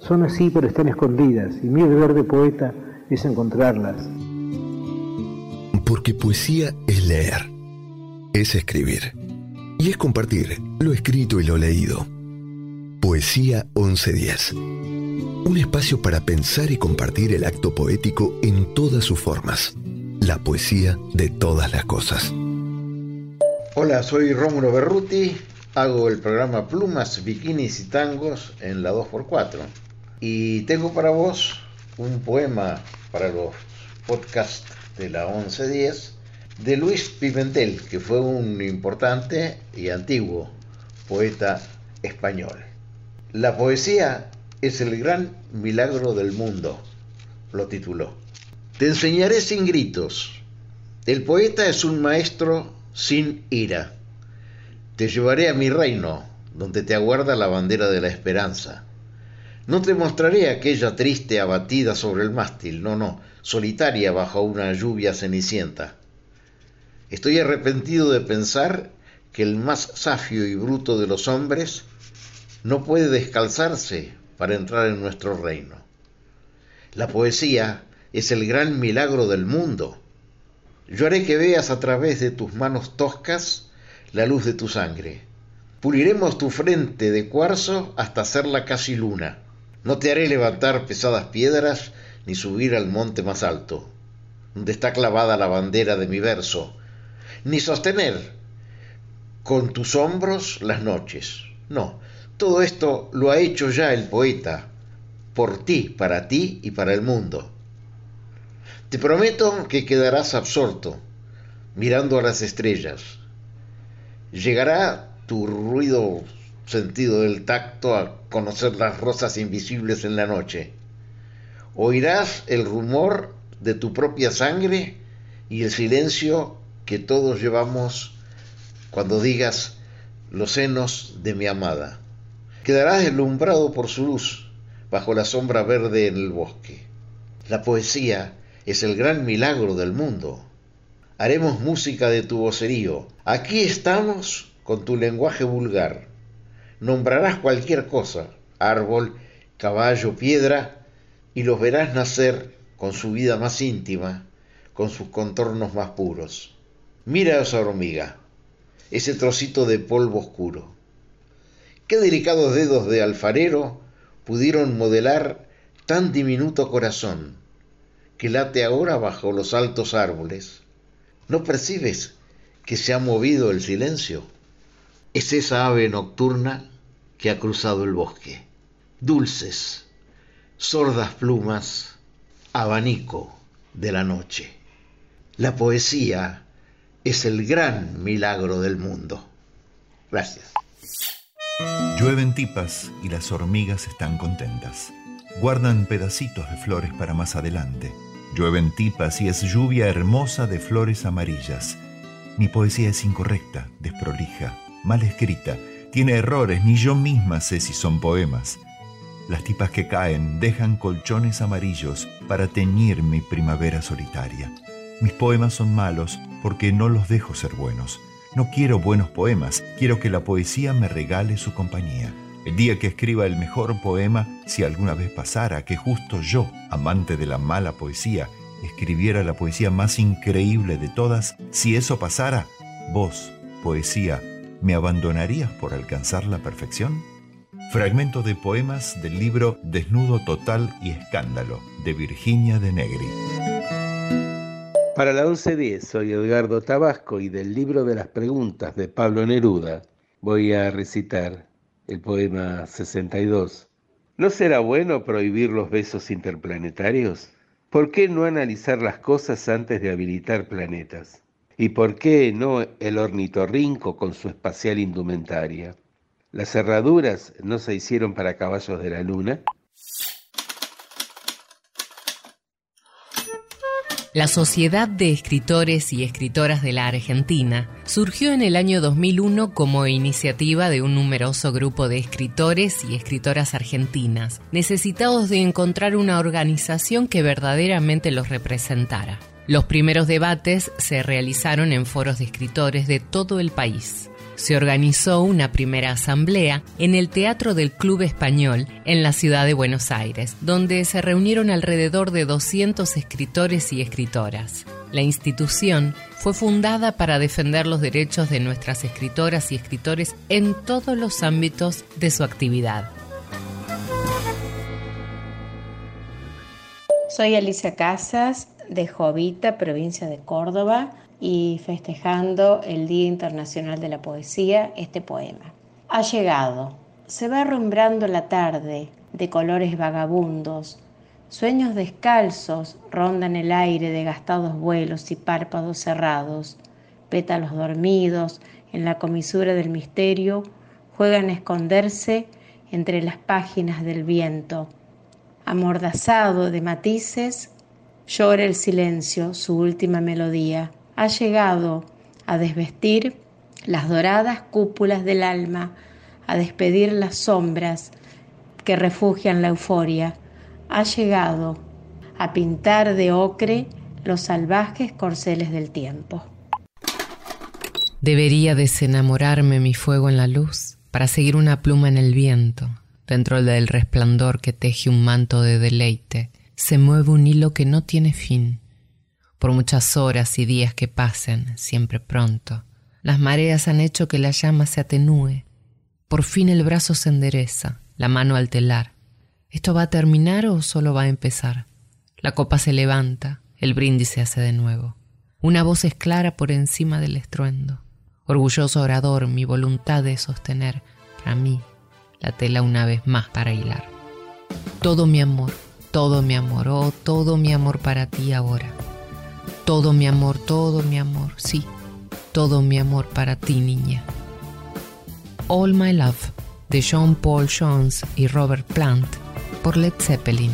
Son así, pero están escondidas, y mi deber de poeta es encontrarlas. Porque poesía es leer, es escribir, y es compartir lo escrito y lo leído. Poesía 1110. Un espacio para pensar y compartir el acto poético en todas sus formas. La poesía de todas las cosas. Hola, soy Rómulo Berruti. Hago el programa Plumas, Bikinis y Tangos en la 2x4. Y tengo para vos un poema para los podcasts de la 1110 de Luis Pimentel, que fue un importante y antiguo poeta español. La poesía es el gran milagro del mundo, lo tituló. Te enseñaré sin gritos. El poeta es un maestro sin ira. Te llevaré a mi reino, donde te aguarda la bandera de la esperanza no te mostraré aquella triste abatida sobre el mástil, no, no, solitaria bajo una lluvia cenicienta. Estoy arrepentido de pensar que el más safio y bruto de los hombres no puede descalzarse para entrar en nuestro reino. La poesía es el gran milagro del mundo. Yo haré que veas a través de tus manos toscas la luz de tu sangre. Puliremos tu frente de cuarzo hasta hacerla casi luna. No te haré levantar pesadas piedras ni subir al monte más alto, donde está clavada la bandera de mi verso, ni sostener con tus hombros las noches. No, todo esto lo ha hecho ya el poeta, por ti, para ti y para el mundo. Te prometo que quedarás absorto, mirando a las estrellas. Llegará tu ruido sentido del tacto a conocer las rosas invisibles en la noche. Oirás el rumor de tu propia sangre y el silencio que todos llevamos cuando digas los senos de mi amada. Quedarás deslumbrado por su luz bajo la sombra verde en el bosque. La poesía es el gran milagro del mundo. Haremos música de tu vocerío. Aquí estamos con tu lenguaje vulgar. Nombrarás cualquier cosa, árbol, caballo, piedra, y los verás nacer con su vida más íntima, con sus contornos más puros. Mira esa hormiga, ese trocito de polvo oscuro. Qué delicados dedos de alfarero pudieron modelar tan diminuto corazón que late ahora bajo los altos árboles. ¿No percibes que se ha movido el silencio? Es esa ave nocturna que ha cruzado el bosque. Dulces, sordas plumas, abanico de la noche. La poesía es el gran milagro del mundo. Gracias. Llueven tipas y las hormigas están contentas. Guardan pedacitos de flores para más adelante. Llueven tipas y es lluvia hermosa de flores amarillas. Mi poesía es incorrecta, desprolija, mal escrita, tiene errores, ni yo misma sé si son poemas. Las tipas que caen dejan colchones amarillos para teñir mi primavera solitaria. Mis poemas son malos porque no los dejo ser buenos. No quiero buenos poemas, quiero que la poesía me regale su compañía. El día que escriba el mejor poema, si alguna vez pasara que justo yo, amante de la mala poesía, escribiera la poesía más increíble de todas, si eso pasara, vos, poesía, ¿me abandonarías por alcanzar la perfección? Fragmento de poemas del libro Desnudo Total y Escándalo, de Virginia de Negri. Para la 1110 soy Edgardo Tabasco y del libro de las preguntas de Pablo Neruda voy a recitar el poema 62. ¿No será bueno prohibir los besos interplanetarios? ¿Por qué no analizar las cosas antes de habilitar planetas? ¿Y por qué no el ornitorrinco con su espacial indumentaria? Las cerraduras no se hicieron para caballos de la luna. La Sociedad de Escritores y Escritoras de la Argentina surgió en el año 2001 como iniciativa de un numeroso grupo de escritores y escritoras argentinas, necesitados de encontrar una organización que verdaderamente los representara. Los primeros debates se realizaron en foros de escritores de todo el país se organizó una primera asamblea en el Teatro del Club Español en la ciudad de Buenos Aires, donde se reunieron alrededor de 200 escritores y escritoras. La institución fue fundada para defender los derechos de nuestras escritoras y escritores en todos los ámbitos de su actividad. Soy Alicia Casas, de Jovita, provincia de Córdoba y festejando el Día Internacional de la Poesía, este poema. Ha llegado, se va rumbrando la tarde de colores vagabundos, sueños descalzos rondan el aire de gastados vuelos y párpados cerrados, pétalos dormidos en la comisura del misterio juegan a esconderse entre las páginas del viento. Amordazado de matices, llora el silencio su última melodía ha llegado a desvestir las doradas cúpulas del alma, a despedir las sombras que refugian la euforia, ha llegado a pintar de ocre los salvajes corceles del tiempo. Debería desenamorarme mi fuego en la luz para seguir una pluma en el viento. Dentro del resplandor que teje un manto de deleite, se mueve un hilo que no tiene fin por muchas horas y días que pasen, siempre pronto. Las mareas han hecho que la llama se atenúe. Por fin el brazo se endereza, la mano al telar. ¿Esto va a terminar o solo va a empezar? La copa se levanta, el brindis se hace de nuevo. Una voz es clara por encima del estruendo. Orgulloso orador, mi voluntad de sostener, para mí, la tela una vez más para hilar. Todo mi amor, todo mi amor, oh, todo mi amor para ti ahora todo mi amor, todo mi amor, sí, todo mi amor para ti, niña. All My Love de Jean Paul Jones y Robert Plant por Led Zeppelin.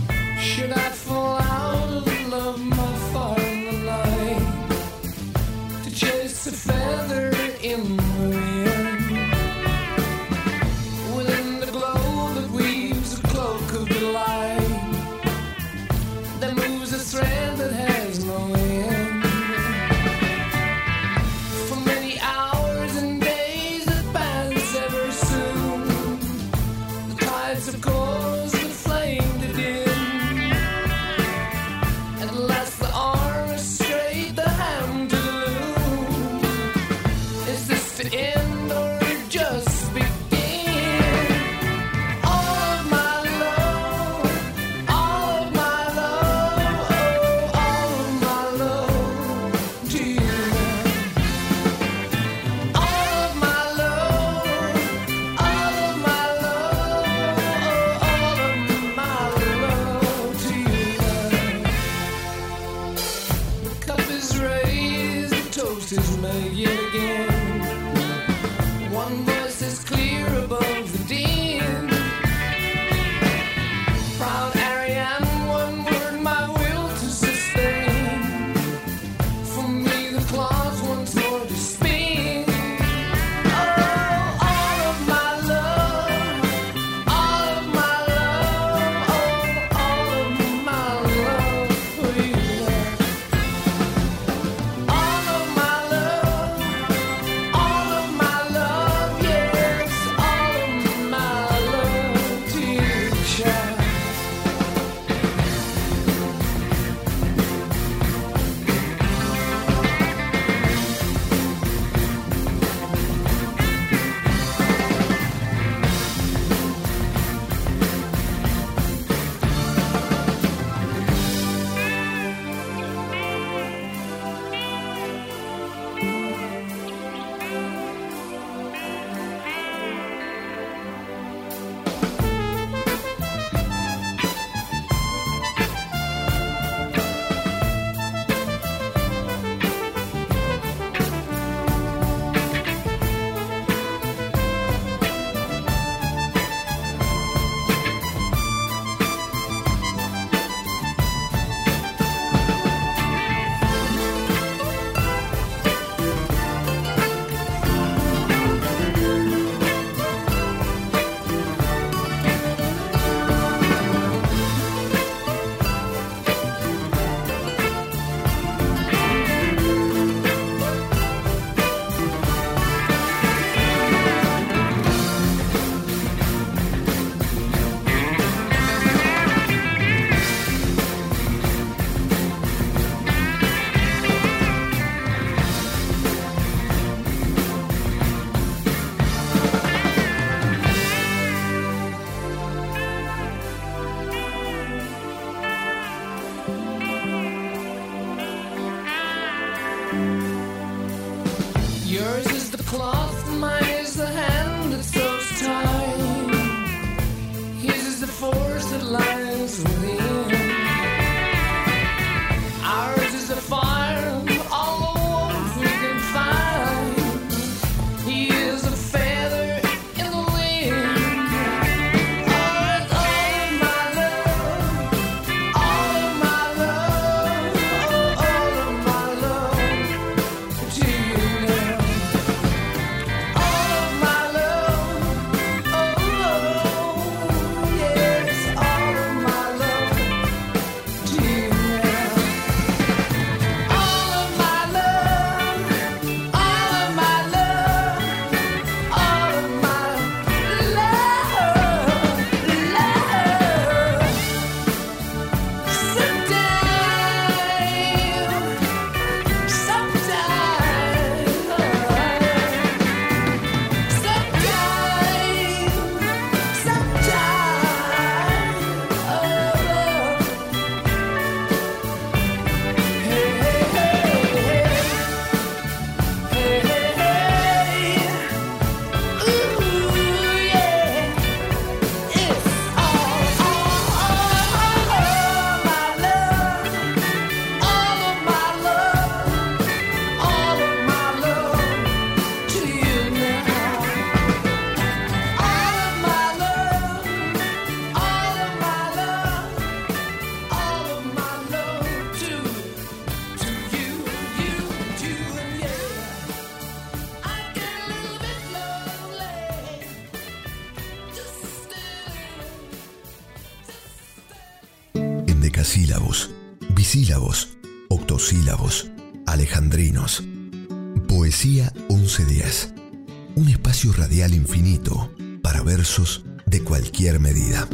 Infinito para versos de cualquier medida.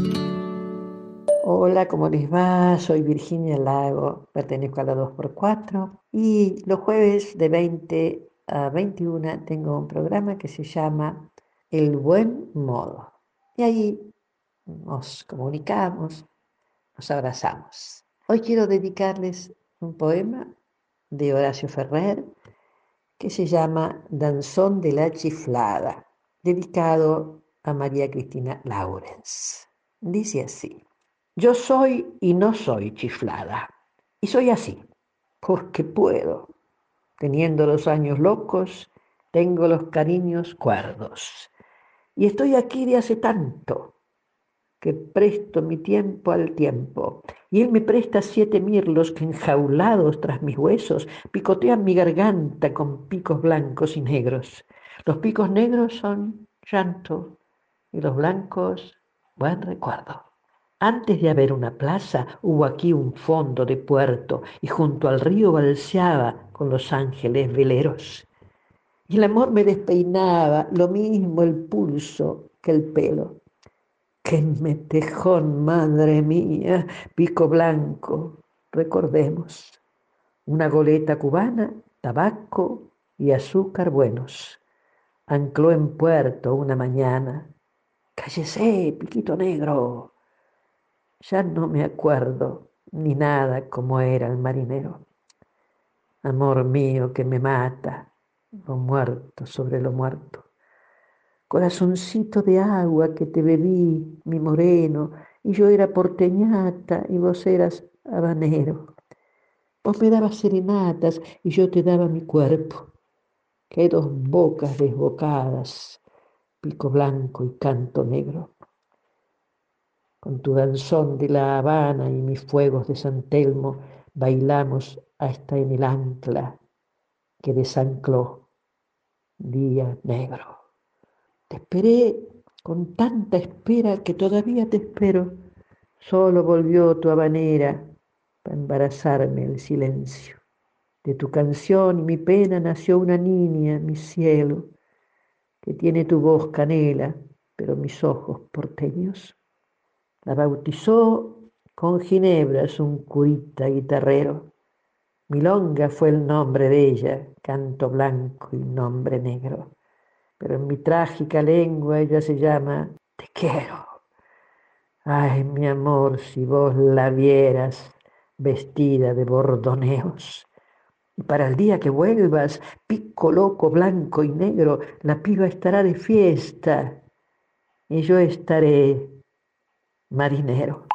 Hola, ¿cómo les va? Soy Virginia Lago, pertenezco a la 2x4 y los jueves de 20 a 21 tengo un programa que se llama El Buen Modo. Y ahí nos comunicamos, nos abrazamos. Hoy quiero dedicarles un poema de Horacio Ferrer que se llama Danzón de la Chiflada, dedicado a María Cristina Laurens. Dice así, yo soy y no soy chiflada, y soy así, porque puedo. Teniendo los años locos, tengo los cariños cuerdos. Y estoy aquí de hace tanto que presto mi tiempo al tiempo. Y él me presta siete mirlos que enjaulados tras mis huesos picotean mi garganta con picos blancos y negros. Los picos negros son llanto y los blancos buen recuerdo. Antes de haber una plaza, hubo aquí un fondo de puerto y junto al río balseaba con los ángeles veleros. Y el amor me despeinaba, lo mismo el pulso que el pelo. ¡Qué metejón, madre mía! Pico blanco, recordemos. Una goleta cubana, tabaco y azúcar buenos. Ancló en puerto una mañana. ¡Cállese, piquito negro! Ya no me acuerdo ni nada como era el marinero. Amor mío que me mata, lo muerto sobre lo muerto. Corazoncito de agua que te bebí, mi moreno, y yo era porteñata y vos eras habanero. Vos me dabas serenatas y yo te daba mi cuerpo. Que dos bocas desbocadas, pico blanco y canto negro con tu danzón de La Habana y mis fuegos de San Telmo, bailamos hasta en el ancla que desancló día negro. Te esperé con tanta espera que todavía te espero. Solo volvió tu habanera para embarazarme el silencio. De tu canción y mi pena nació una niña, mi cielo, que tiene tu voz canela, pero mis ojos porteños la bautizó con ginebras un curita guitarrero. Milonga fue el nombre de ella, canto blanco y nombre negro. Pero en mi trágica lengua ella se llama Te quiero. Ay, mi amor, si vos la vieras vestida de bordoneos. Para el día que vuelvas, pico loco, blanco y negro, la piba estará de fiesta y yo estaré marinero.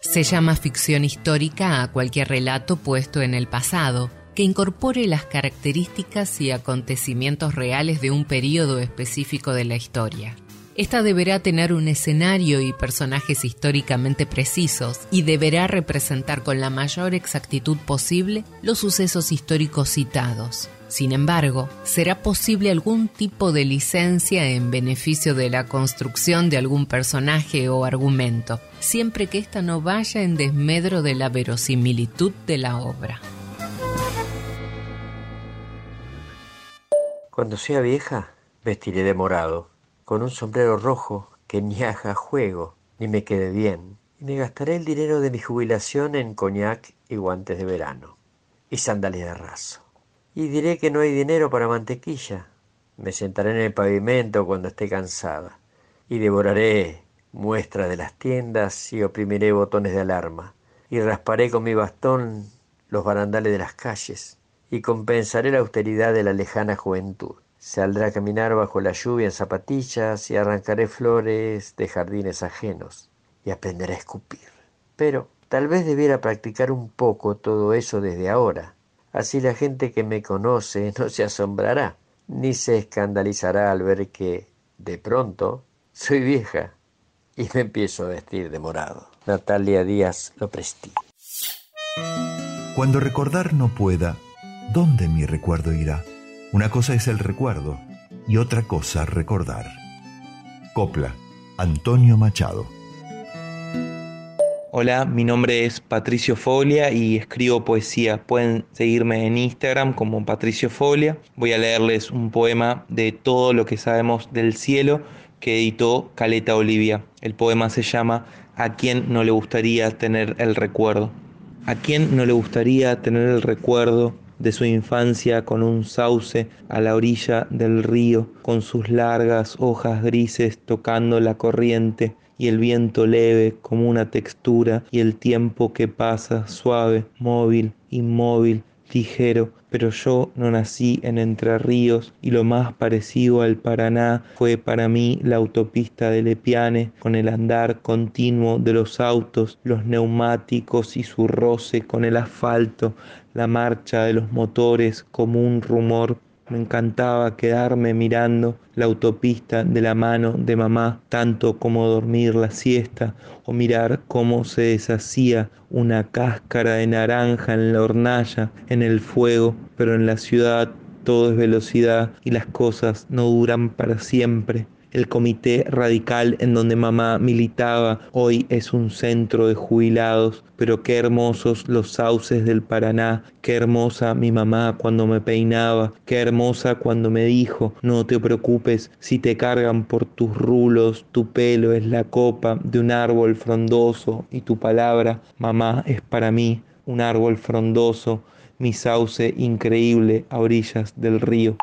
Se llama ficción histórica a cualquier relato puesto en el pasado, que incorpore las características y acontecimientos reales de un periodo específico de la historia. Esta deberá tener un escenario y personajes históricamente precisos y deberá representar con la mayor exactitud posible los sucesos históricos citados, sin embargo, será posible algún tipo de licencia en beneficio de la construcción de algún personaje o argumento, siempre que ésta no vaya en desmedro de la verosimilitud de la obra. Cuando sea vieja, vestiré de morado, con un sombrero rojo que ni haga juego, ni me quede bien, y me gastaré el dinero de mi jubilación en coñac y guantes de verano, y sandalias de raso y diré que no hay dinero para mantequilla. Me sentaré en el pavimento cuando esté cansada y devoraré muestras de las tiendas y oprimiré botones de alarma y rasparé con mi bastón los barandales de las calles y compensaré la austeridad de la lejana juventud. Saldré a caminar bajo la lluvia en zapatillas y arrancaré flores de jardines ajenos y aprenderé a escupir. Pero tal vez debiera practicar un poco todo eso desde ahora Así la gente que me conoce no se asombrará, ni se escandalizará al ver que, de pronto, soy vieja y me empiezo a vestir de morado. Natalia Díaz lo prestí. Cuando recordar no pueda, ¿dónde mi recuerdo irá? Una cosa es el recuerdo y otra cosa recordar. Copla, Antonio Machado. Hola, mi nombre es Patricio Folia y escribo poesía. Pueden seguirme en Instagram como Patricio Folia. Voy a leerles un poema de todo lo que sabemos del cielo que editó Caleta Olivia. El poema se llama A quien no le gustaría tener el recuerdo. ¿A quién no le gustaría tener el recuerdo de su infancia con un sauce a la orilla del río, con sus largas hojas grises tocando la corriente y el viento leve como una textura y el tiempo que pasa suave, móvil, inmóvil, ligero, pero yo no nací en Entre Ríos y lo más parecido al Paraná fue para mí la autopista de Lepiane con el andar continuo de los autos, los neumáticos y su roce con el asfalto, la marcha de los motores como un rumor me encantaba quedarme mirando la autopista de la mano de mamá, tanto como dormir la siesta o mirar cómo se deshacía una cáscara de naranja en la hornalla, en el fuego, pero en la ciudad todo es velocidad y las cosas no duran para siempre. El comité radical en donde mamá militaba hoy es un centro de jubilados, pero qué hermosos los sauces del Paraná, qué hermosa mi mamá cuando me peinaba, qué hermosa cuando me dijo, no te preocupes si te cargan por tus rulos, tu pelo es la copa de un árbol frondoso y tu palabra, mamá, es para mí un árbol frondoso, mi sauce increíble a orillas del río.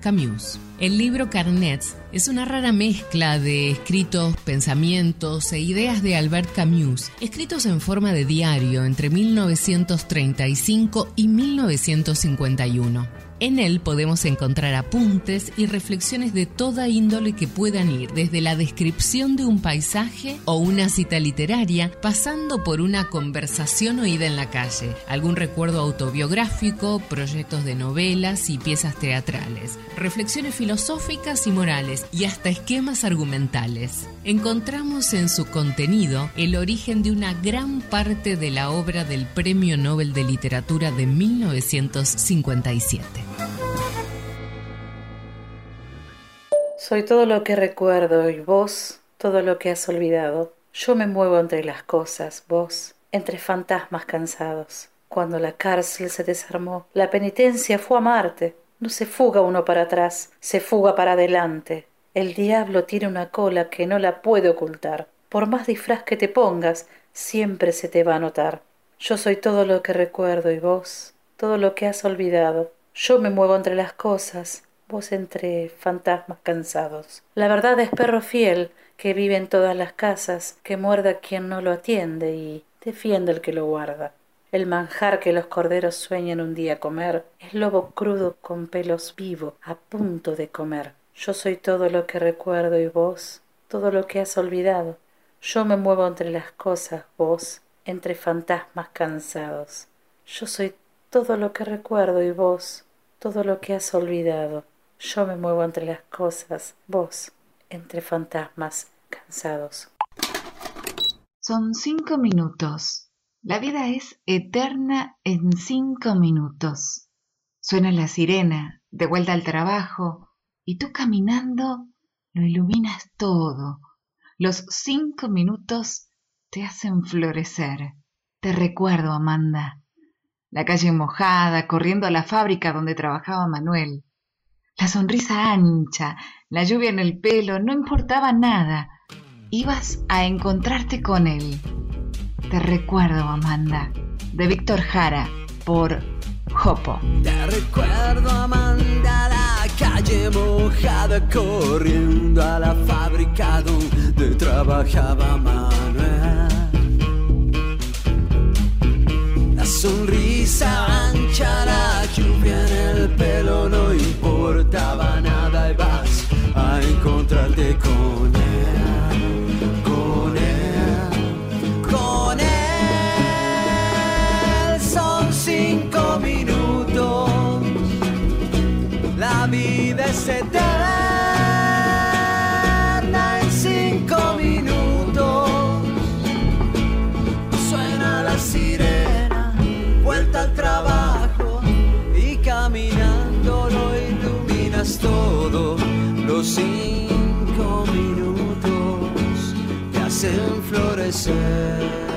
Camus. El libro Carnets es una rara mezcla de escritos, pensamientos e ideas de Albert Camus, escritos en forma de diario entre 1935 y 1951. En él podemos encontrar apuntes y reflexiones de toda índole que puedan ir desde la descripción de un paisaje o una cita literaria, pasando por una conversación oída en la calle, algún recuerdo autobiográfico, proyectos de novelas y piezas teatrales, reflexiones filosóficas y morales y hasta esquemas argumentales. Encontramos en su contenido el origen de una gran parte de la obra del Premio Nobel de Literatura de 1957. Soy todo lo que recuerdo y vos todo lo que has olvidado. Yo me muevo entre las cosas, vos, entre fantasmas cansados. Cuando la cárcel se desarmó, la penitencia fue a Marte. No se fuga uno para atrás, se fuga para adelante. El diablo tiene una cola que no la puede ocultar. Por más disfraz que te pongas, siempre se te va a notar. Yo soy todo lo que recuerdo y vos, todo lo que has olvidado. Yo me muevo entre las cosas, vos entre fantasmas cansados. La verdad es perro fiel que vive en todas las casas, que muerde a quien no lo atiende y defiende al que lo guarda. El manjar que los corderos sueñan un día comer es lobo crudo con pelos vivo, a punto de comer. Yo soy todo lo que recuerdo y vos, todo lo que has olvidado. Yo me muevo entre las cosas, vos, entre fantasmas cansados. Yo soy todo lo que recuerdo y vos, todo lo que has olvidado. Yo me muevo entre las cosas, vos, entre fantasmas cansados. Son cinco minutos. La vida es eterna en cinco minutos. Suena la sirena, de vuelta al trabajo, y tú caminando lo iluminas todo. Los cinco minutos te hacen florecer. Te recuerdo, Amanda. La calle mojada, corriendo a la fábrica donde trabajaba Manuel la sonrisa ancha, la lluvia en el pelo, no importaba nada. Ibas a encontrarte con él. Te recuerdo, Amanda, de Víctor Jara, por Jopo. Te recuerdo, Amanda, la calle mojada, corriendo a la fábrica donde trabajaba Manuel. La sonrisa ancha, la lluvia en el pelo, no importaba nada y vas a encontrarte con él, con él, con él. Son cinco minutos, la vida es eterna Los cinco minutos te hacen florecer.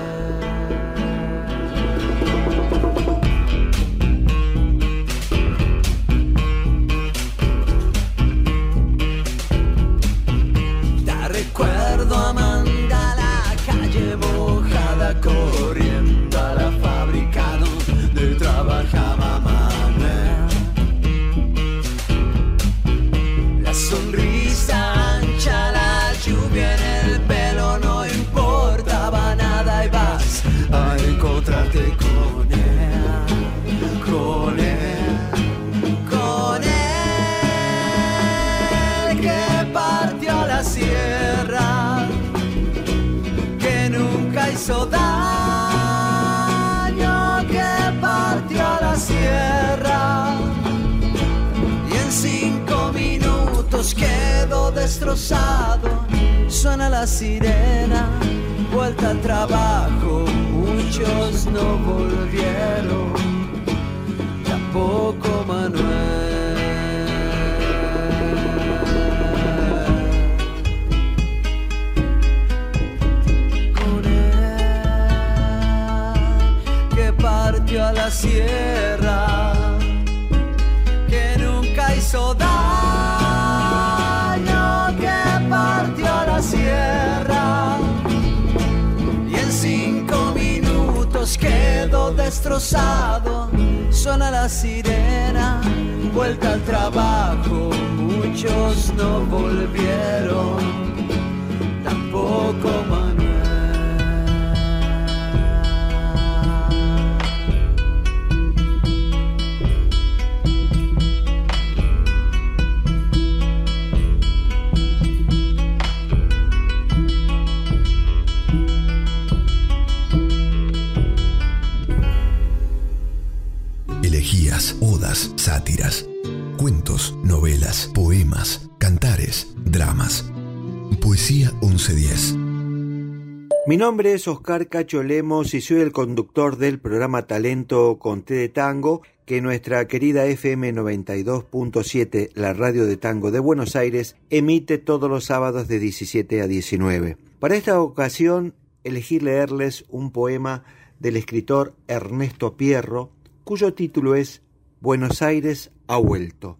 Nombre es Oscar Cacho Lemos y soy el conductor del programa Talento con T de Tango que nuestra querida FM 92.7, la radio de tango de Buenos Aires, emite todos los sábados de 17 a 19. Para esta ocasión elegí leerles un poema del escritor Ernesto Pierro, cuyo título es Buenos Aires ha vuelto.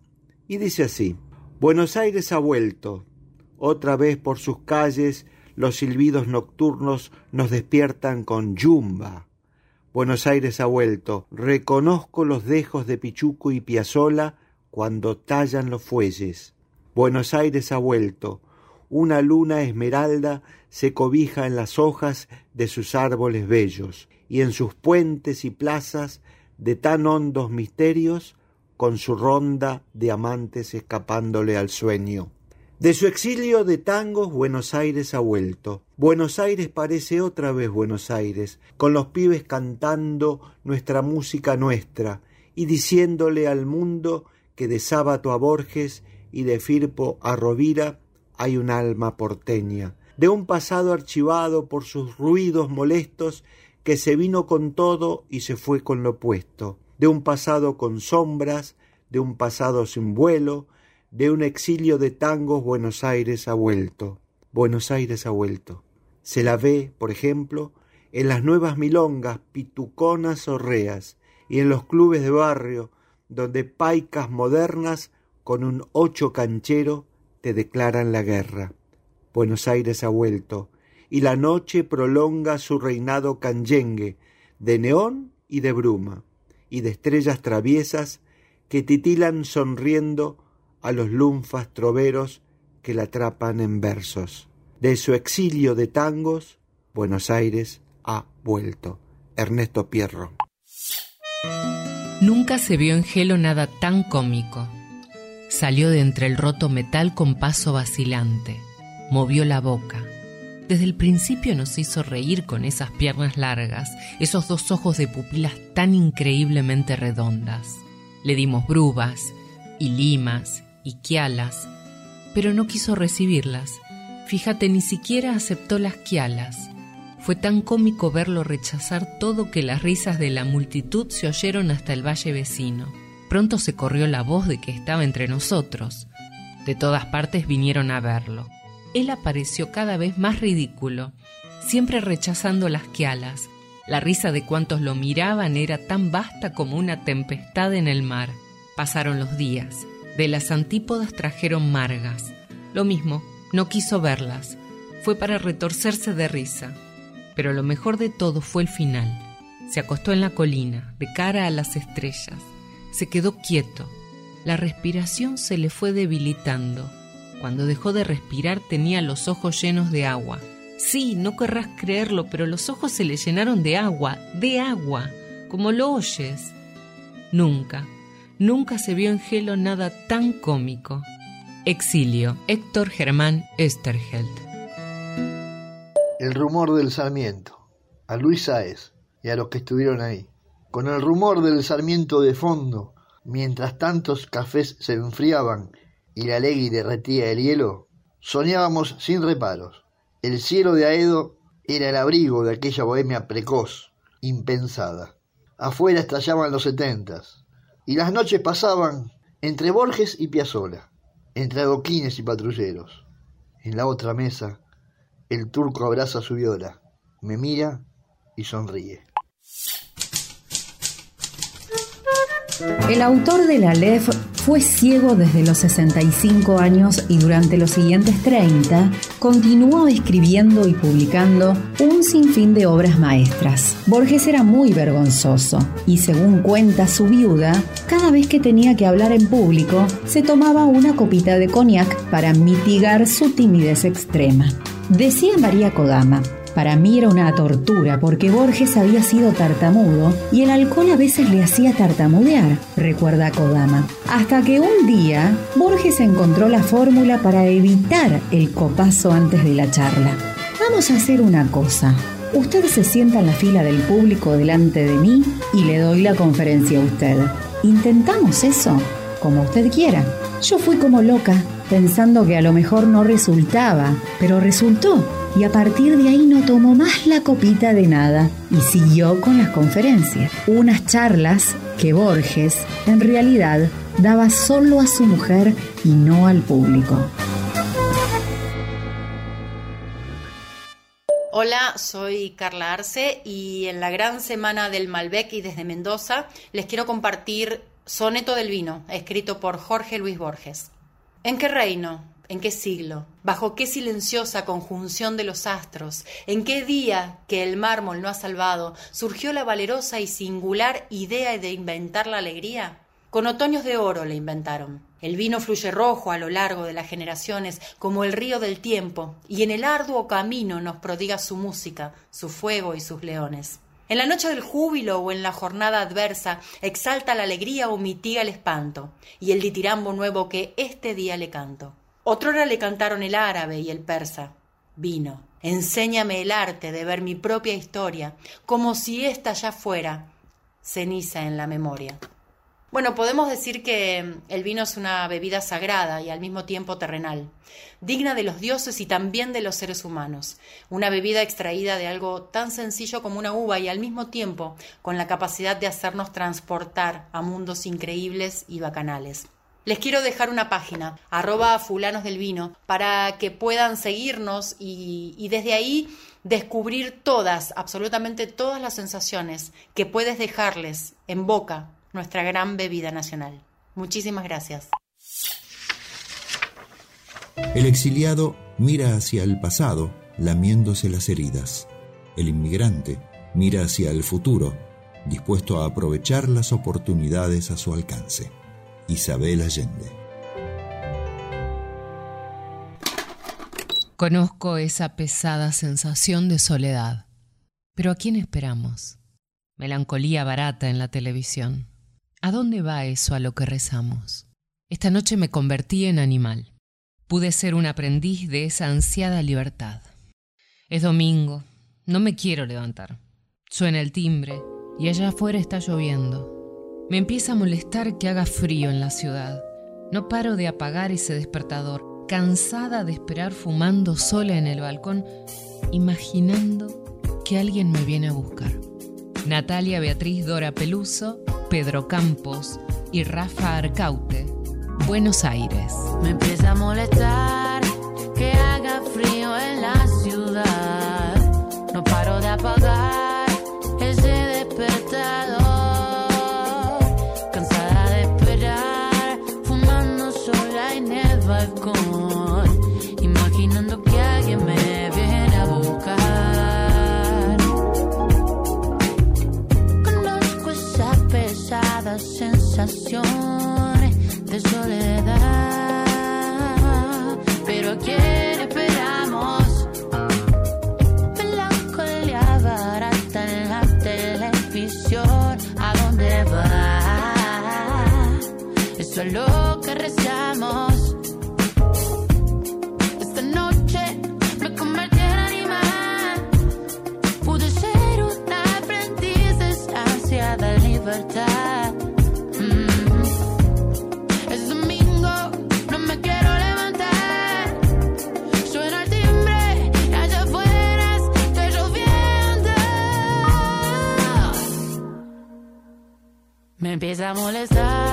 Y dice así, Buenos Aires ha vuelto. Otra vez por sus calles los silbidos nocturnos nos despiertan con yumba. Buenos Aires ha vuelto. Reconozco los dejos de Pichuco y Piazzola cuando tallan los fuelles. Buenos Aires ha vuelto. Una luna esmeralda se cobija en las hojas de sus árboles bellos, y en sus puentes y plazas de tan hondos misterios con su ronda de amantes escapándole al sueño. De su exilio de tangos Buenos Aires ha vuelto. Buenos Aires parece otra vez Buenos Aires, con los pibes cantando nuestra música nuestra y diciéndole al mundo que de Sábato a Borges y de Firpo a Rovira hay un alma porteña, de un pasado archivado por sus ruidos molestos que se vino con todo y se fue con lo opuesto, de un pasado con sombras, de un pasado sin vuelo, de un exilio de tangos Buenos Aires ha vuelto. Buenos Aires ha vuelto. Se la ve, por ejemplo, en las nuevas milongas pituconas o reas y en los clubes de barrio donde paicas modernas con un ocho canchero te declaran la guerra. Buenos Aires ha vuelto, y la noche prolonga su reinado canyengue, de neón y de bruma, y de estrellas traviesas que titilan sonriendo a los lunfas troveros que la atrapan en versos. De su exilio de tangos, Buenos Aires ha vuelto. Ernesto Pierro. Nunca se vio en Gelo nada tan cómico. Salió de entre el roto metal con paso vacilante. Movió la boca desde el principio nos hizo reír con esas piernas largas, esos dos ojos de pupilas tan increíblemente redondas. Le dimos brubas y limas y quialas, pero no quiso recibirlas. Fíjate, ni siquiera aceptó las quialas. Fue tan cómico verlo rechazar todo que las risas de la multitud se oyeron hasta el valle vecino. Pronto se corrió la voz de que estaba entre nosotros. De todas partes vinieron a verlo él apareció cada vez más ridículo, siempre rechazando las quialas. La risa de cuantos lo miraban era tan vasta como una tempestad en el mar. Pasaron los días. De las antípodas trajeron margas. Lo mismo, no quiso verlas. Fue para retorcerse de risa. Pero lo mejor de todo fue el final. Se acostó en la colina, de cara a las estrellas. Se quedó quieto. La respiración se le fue debilitando cuando dejó de respirar tenía los ojos llenos de agua. Sí, no querrás creerlo, pero los ojos se le llenaron de agua, de agua, como lo oyes. Nunca, nunca se vio en Gelo nada tan cómico. Exilio, Héctor Germán Esterheld. El rumor del Sarmiento, a Luis Sáez y a los que estuvieron ahí. Con el rumor del Sarmiento de fondo, mientras tantos cafés se enfriaban y la Legui derretía el hielo, Soñábamos sin reparos. El cielo de Aedo era el abrigo de aquella bohemia precoz, impensada. Afuera estallaban los setentas, y las noches pasaban entre Borges y Piazzola, entre adoquines y patrulleros. En la otra mesa, el turco abraza su viola, me mira y sonríe. El autor de la LEF fue ciego desde los 65 años y durante los siguientes 30 continuó escribiendo y publicando un sinfín de obras maestras. Borges era muy vergonzoso y según cuenta su viuda, cada vez que tenía que hablar en público se tomaba una copita de cognac para mitigar su timidez extrema. Decía María Kodama, para mí era una tortura porque Borges había sido tartamudo y el alcohol a veces le hacía tartamudear, recuerda Kodama. Hasta que un día Borges encontró la fórmula para evitar el copazo antes de la charla. Vamos a hacer una cosa. Usted se sienta en la fila del público delante de mí y le doy la conferencia a usted. ¿Intentamos eso? Como usted quiera. Yo fui como loca, pensando que a lo mejor no resultaba, pero resultó y a partir de ahí no tomó más la copita de nada y siguió con las conferencias, unas charlas que Borges en realidad daba solo a su mujer y no al público. Hola, soy Carla Arce y en la gran semana del Malbec y desde Mendoza les quiero compartir Soneto del Vino, escrito por Jorge Luis Borges. ¿En qué reino? ¿En qué siglo? ¿Bajo qué silenciosa conjunción de los astros? ¿En qué día que el mármol no ha salvado surgió la valerosa y singular idea de inventar la alegría? Con otoños de oro le inventaron. El vino fluye rojo a lo largo de las generaciones como el río del tiempo, y en el arduo camino nos prodiga su música, su fuego y sus leones. En la noche del júbilo o en la jornada adversa, exalta la alegría o mitiga el espanto, y el ditirambo nuevo que este día le canto. Otrora le cantaron el árabe y el persa. Vino, enséñame el arte de ver mi propia historia, como si ésta ya fuera ceniza en la memoria. Bueno, podemos decir que el vino es una bebida sagrada y al mismo tiempo terrenal, digna de los dioses y también de los seres humanos, una bebida extraída de algo tan sencillo como una uva y al mismo tiempo con la capacidad de hacernos transportar a mundos increíbles y bacanales. Les quiero dejar una página, arroba fulanos del vino, para que puedan seguirnos y, y, desde ahí descubrir todas, absolutamente todas las sensaciones que puedes dejarles en boca nuestra gran bebida nacional. Muchísimas gracias. El exiliado mira hacia el pasado, lamiéndose las heridas. El inmigrante mira hacia el futuro, dispuesto a aprovechar las oportunidades a su alcance. Isabel Allende. Conozco esa pesada sensación de soledad. Pero ¿a quién esperamos? Melancolía barata en la televisión. ¿A dónde va eso a lo que rezamos? Esta noche me convertí en animal. Pude ser un aprendiz de esa ansiada libertad. Es domingo, no me quiero levantar. Suena el timbre y allá afuera está lloviendo. Me empieza a molestar que haga frío en la ciudad. No paro de apagar ese despertador, cansada de esperar fumando sola en el balcón, imaginando que alguien me viene a buscar. Natalia Beatriz Dora Peluso, Pedro Campos y Rafa Arcaute, Buenos Aires. Me empieza a molestar que haga frío en la ciudad. No paro de apagar empieza a molestar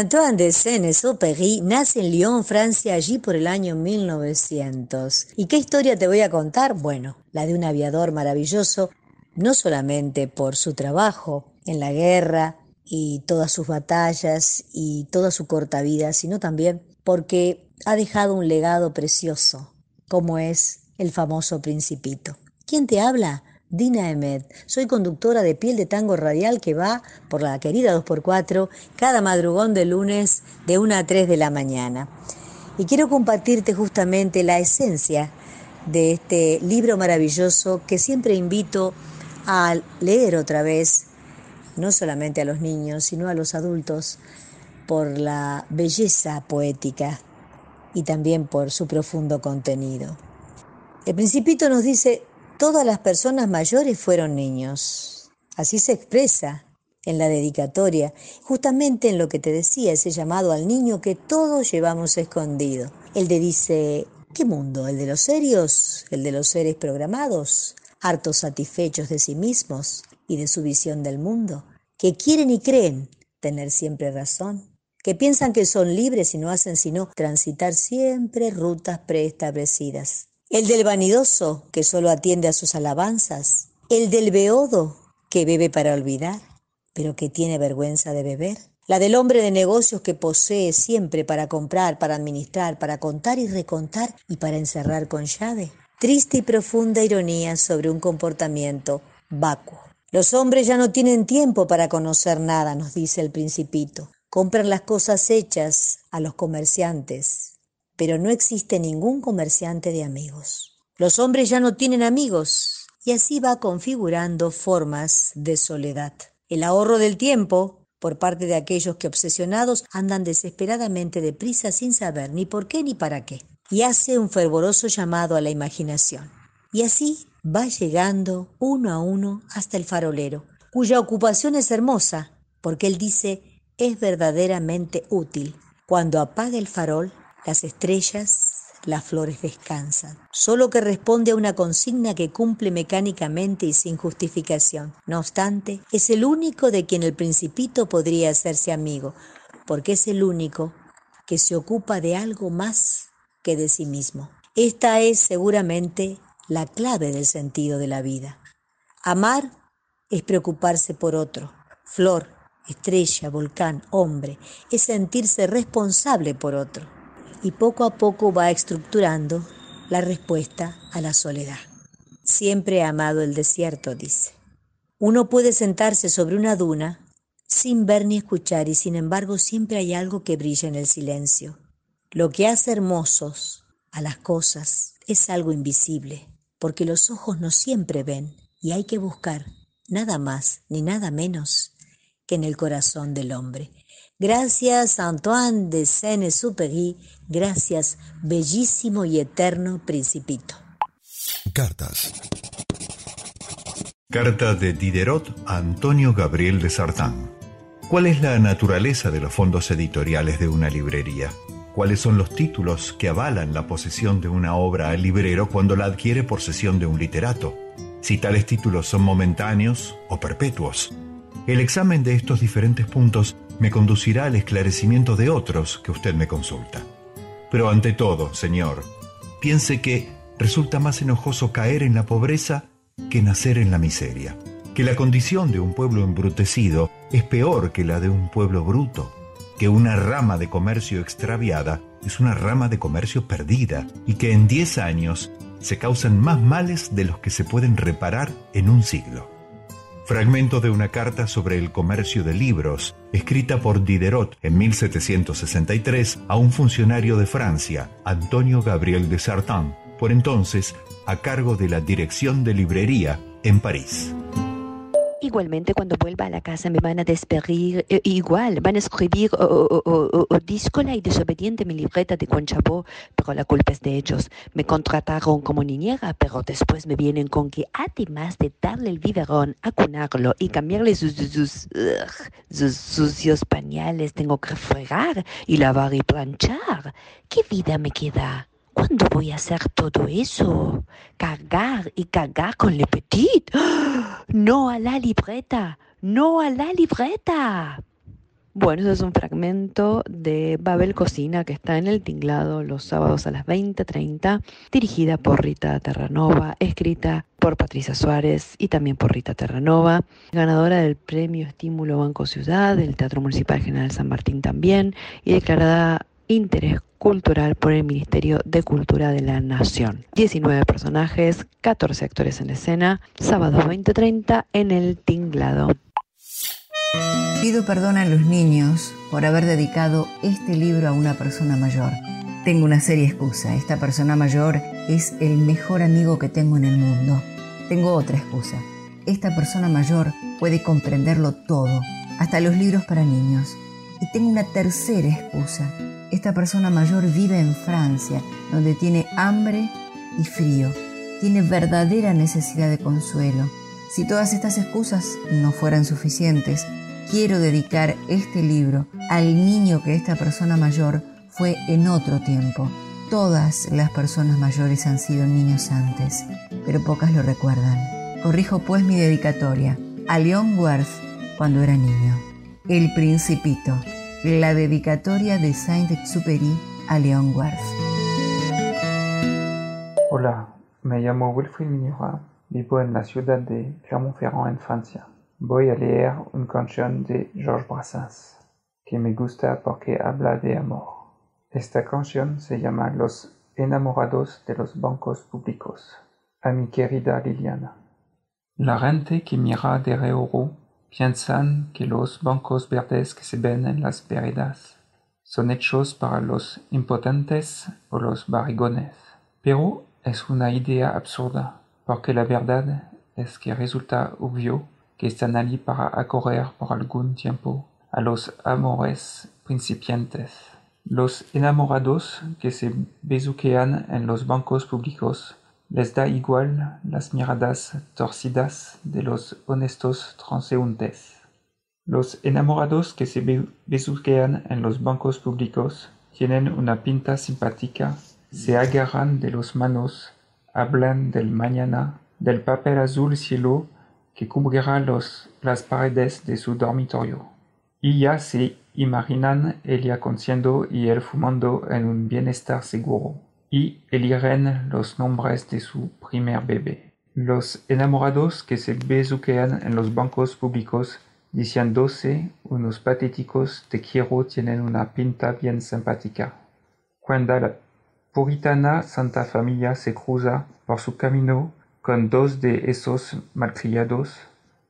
Antoine de Saint-Exupéry nace en Lyon, Francia, allí por el año 1900. ¿Y qué historia te voy a contar? Bueno, la de un aviador maravilloso, no solamente por su trabajo en la guerra y todas sus batallas y toda su corta vida, sino también porque ha dejado un legado precioso, como es el famoso Principito. ¿Quién te habla? Dina Emet. Soy conductora de Piel de Tango Radial que va por la querida 2x4 cada madrugón de lunes de 1 a 3 de la mañana. Y quiero compartirte justamente la esencia de este libro maravilloso que siempre invito a leer otra vez, no solamente a los niños, sino a los adultos, por la belleza poética y también por su profundo contenido. El principito nos dice, todas las personas mayores fueron niños. Así se expresa en la dedicatoria, justamente en lo que te decía, ese llamado al niño que todos llevamos escondido. Él te dice, ¿qué mundo? ¿El de los serios? ¿El de los seres programados? Hartos satisfechos de sí mismos y de su visión del mundo, que quieren y creen tener siempre razón, que piensan que son libres y no hacen sino transitar siempre rutas preestablecidas. El del vanidoso, que solo atiende a sus alabanzas. El del beodo, que bebe para olvidar, pero que tiene vergüenza de beber. La del hombre de negocios que posee siempre para comprar, para administrar, para contar y recontar y para encerrar con llave. Triste y profunda ironía sobre un comportamiento vacuo. Los hombres ya no tienen tiempo para conocer nada, nos dice el principito. Compran las cosas hechas a los comerciantes, pero no existe ningún comerciante de amigos. Los hombres ya no tienen amigos y así va configurando formas de soledad. El ahorro del tiempo por parte de aquellos que obsesionados andan desesperadamente deprisa sin saber ni por qué ni para qué. Y hace un fervoroso llamado a la imaginación. Y así va llegando uno a uno hasta el farolero, cuya ocupación es hermosa, porque él dice es verdaderamente útil. Cuando apaga el farol, las estrellas las flores descansan, solo que responde a una consigna que cumple mecánicamente y sin justificación. No obstante, es el único de quien el principito podría hacerse amigo, porque es el único que se ocupa de algo más que de sí mismo. Esta es seguramente la clave del sentido de la vida. Amar es preocuparse por otro. Flor, estrella, volcán, hombre, es sentirse responsable por otro. Y poco a poco va estructurando la respuesta a la soledad. Siempre he amado el desierto, dice. Uno puede sentarse sobre una duna sin ver ni escuchar y sin embargo siempre hay algo que brilla en el silencio. Lo que hace hermosos a las cosas es algo invisible, porque los ojos no siempre ven y hay que buscar nada más ni nada menos que en el corazón del hombre. Gracias Antoine de Saint-Exupéry, gracias bellísimo y eterno principito. Cartas. Carta de Diderot a Antonio Gabriel de Sartán. ¿Cuál es la naturaleza de los fondos editoriales de una librería? ¿Cuáles son los títulos que avalan la posesión de una obra al librero cuando la adquiere por sesión de un literato? Si tales títulos son momentáneos o perpetuos. El examen de estos diferentes puntos me conducirá al esclarecimiento de otros que usted me consulta. Pero ante todo, señor, piense que resulta más enojoso caer en la pobreza que nacer en la miseria, que la condición de un pueblo embrutecido es peor que la de un pueblo bruto, que una rama de comercio extraviada es una rama de comercio perdida y que en 10 años se causan más males de los que se pueden reparar en un siglo. Fragmento de una carta sobre el comercio de libros, escrita por Diderot en 1763 a un funcionario de Francia, Antonio Gabriel de Sartán, por entonces a cargo de la dirección de librería en París. Igualmente, cuando vuelva a la casa me van a despedir, eh, igual, van a escribir o oh, oh, oh, díscola y desobediente mi libreta de Conchabó, pero la culpa es de ellos. Me contrataron como niñera, pero después me vienen con que además de darle el biberón, acunarlo y cambiarle sus, sus, ugh, sus sucios pañales, tengo que fregar y lavar y planchar. ¿Qué vida me queda? ¿Cuándo voy a hacer todo eso? Cargar y cargar con Le Petit. No a la libreta, no a la libreta. Bueno, eso es un fragmento de Babel Cocina que está en el tinglado los sábados a las 20.30, dirigida por Rita Terranova, escrita por Patricia Suárez y también por Rita Terranova, ganadora del premio Estímulo Banco Ciudad, del Teatro Municipal General San Martín también, y declarada interés cultural por el Ministerio de Cultura de la Nación. 19 personajes, 14 actores en escena, sábado 20.30 en el Tinglado. Pido perdón a los niños por haber dedicado este libro a una persona mayor. Tengo una seria excusa. Esta persona mayor es el mejor amigo que tengo en el mundo. Tengo otra excusa. Esta persona mayor puede comprenderlo todo, hasta los libros para niños. Y tengo una tercera excusa. Esta persona mayor vive en Francia, donde tiene hambre y frío. Tiene verdadera necesidad de consuelo. Si todas estas excusas no fueran suficientes, quiero dedicar este libro al niño que esta persona mayor fue en otro tiempo. Todas las personas mayores han sido niños antes, pero pocas lo recuerdan. Corrijo pues mi dedicatoria a Leon Worth cuando era niño. El Principito la dedicatoria de Saint-Exupéry a Leon Worth. Hola, me llamo Wilfried Mignora, vivo en la ciudad de Clermont-Ferrand en Francia. Voy a leer una canción de Georges Brassens que me gusta porque habla de amor. Esta canción se llama Los enamorados de los bancos públicos. A mi querida Liliana. La gente que mira de reojo piensan que los bancos verdes que se ven en las veredas son hechos para los impotentes o los barrigones. Pero es una idea absurda, porque la verdad es que resulta obvio que están allí para acorrer por algún tiempo a los amores principiantes. Los enamorados que se besuquean en los bancos públicos les da igual las miradas torcidas de los honestos transeúntes. Los enamorados que se besuquean en los bancos públicos tienen una pinta simpática se agarran de los manos, hablan del mañana, del papel azul cielo que cubrirá los, las paredes de su dormitorio. Y ya se imaginan ella conciendo y él fumando en un bienestar seguro. Y eligen los nombres de su primer bebé. Los enamorados que se besuquean en los bancos públicos diciéndose unos patéticos te quiero tienen una pinta bien simpática. Cuando la puritana Santa Familia se cruza por su camino con dos de esos malcriados,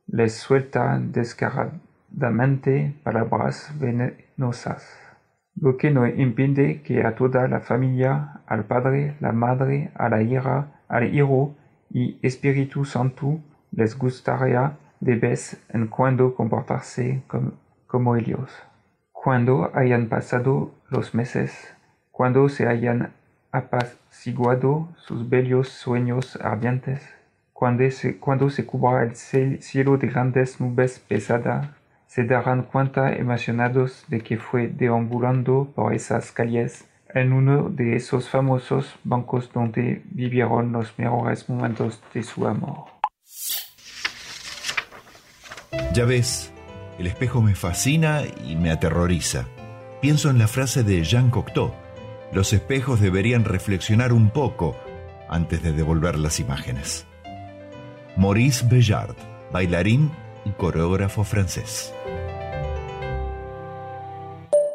les suelta descaradamente palabras venenosas, lo que no impide que a toda la familia, al padre, la madre, a la hija, al hijo y Espíritu Santo les gustaría de vez en cuando comportarse com- como ellos. Cuando hayan pasado los meses, cuando se hayan apaciguado sus bellos sueños ardientes, cuando se, cuando se cubra el cielo de grandes nubes pesadas, se darán cuenta emocionados de que fue deambulando por esas calles en uno de esos famosos bancos donde vivieron los mejores momentos de su amor. Ya ves, el espejo me fascina y me aterroriza. Pienso en la frase de Jean Cocteau. Los espejos deberían reflexionar un poco antes de devolver las imágenes. Maurice Bellard, bailarín coreógrafo francés.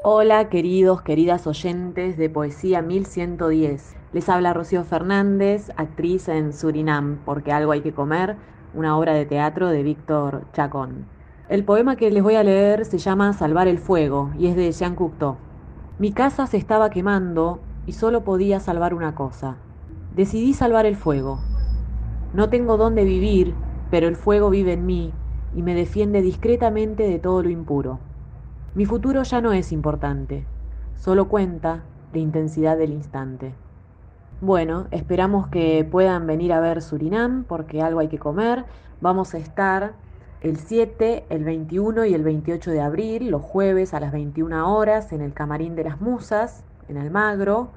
Hola queridos, queridas oyentes de Poesía 1110. Les habla Rocío Fernández, actriz en Surinam, porque algo hay que comer, una obra de teatro de Víctor Chacón. El poema que les voy a leer se llama Salvar el Fuego y es de Jean Cocteau. Mi casa se estaba quemando y solo podía salvar una cosa. Decidí salvar el fuego. No tengo dónde vivir, pero el fuego vive en mí y me defiende discretamente de todo lo impuro. Mi futuro ya no es importante, solo cuenta la intensidad del instante. Bueno, esperamos que puedan venir a ver Surinam porque algo hay que comer. Vamos a estar el 7, el 21 y el 28 de abril, los jueves a las 21 horas, en el Camarín de las Musas, en Almagro.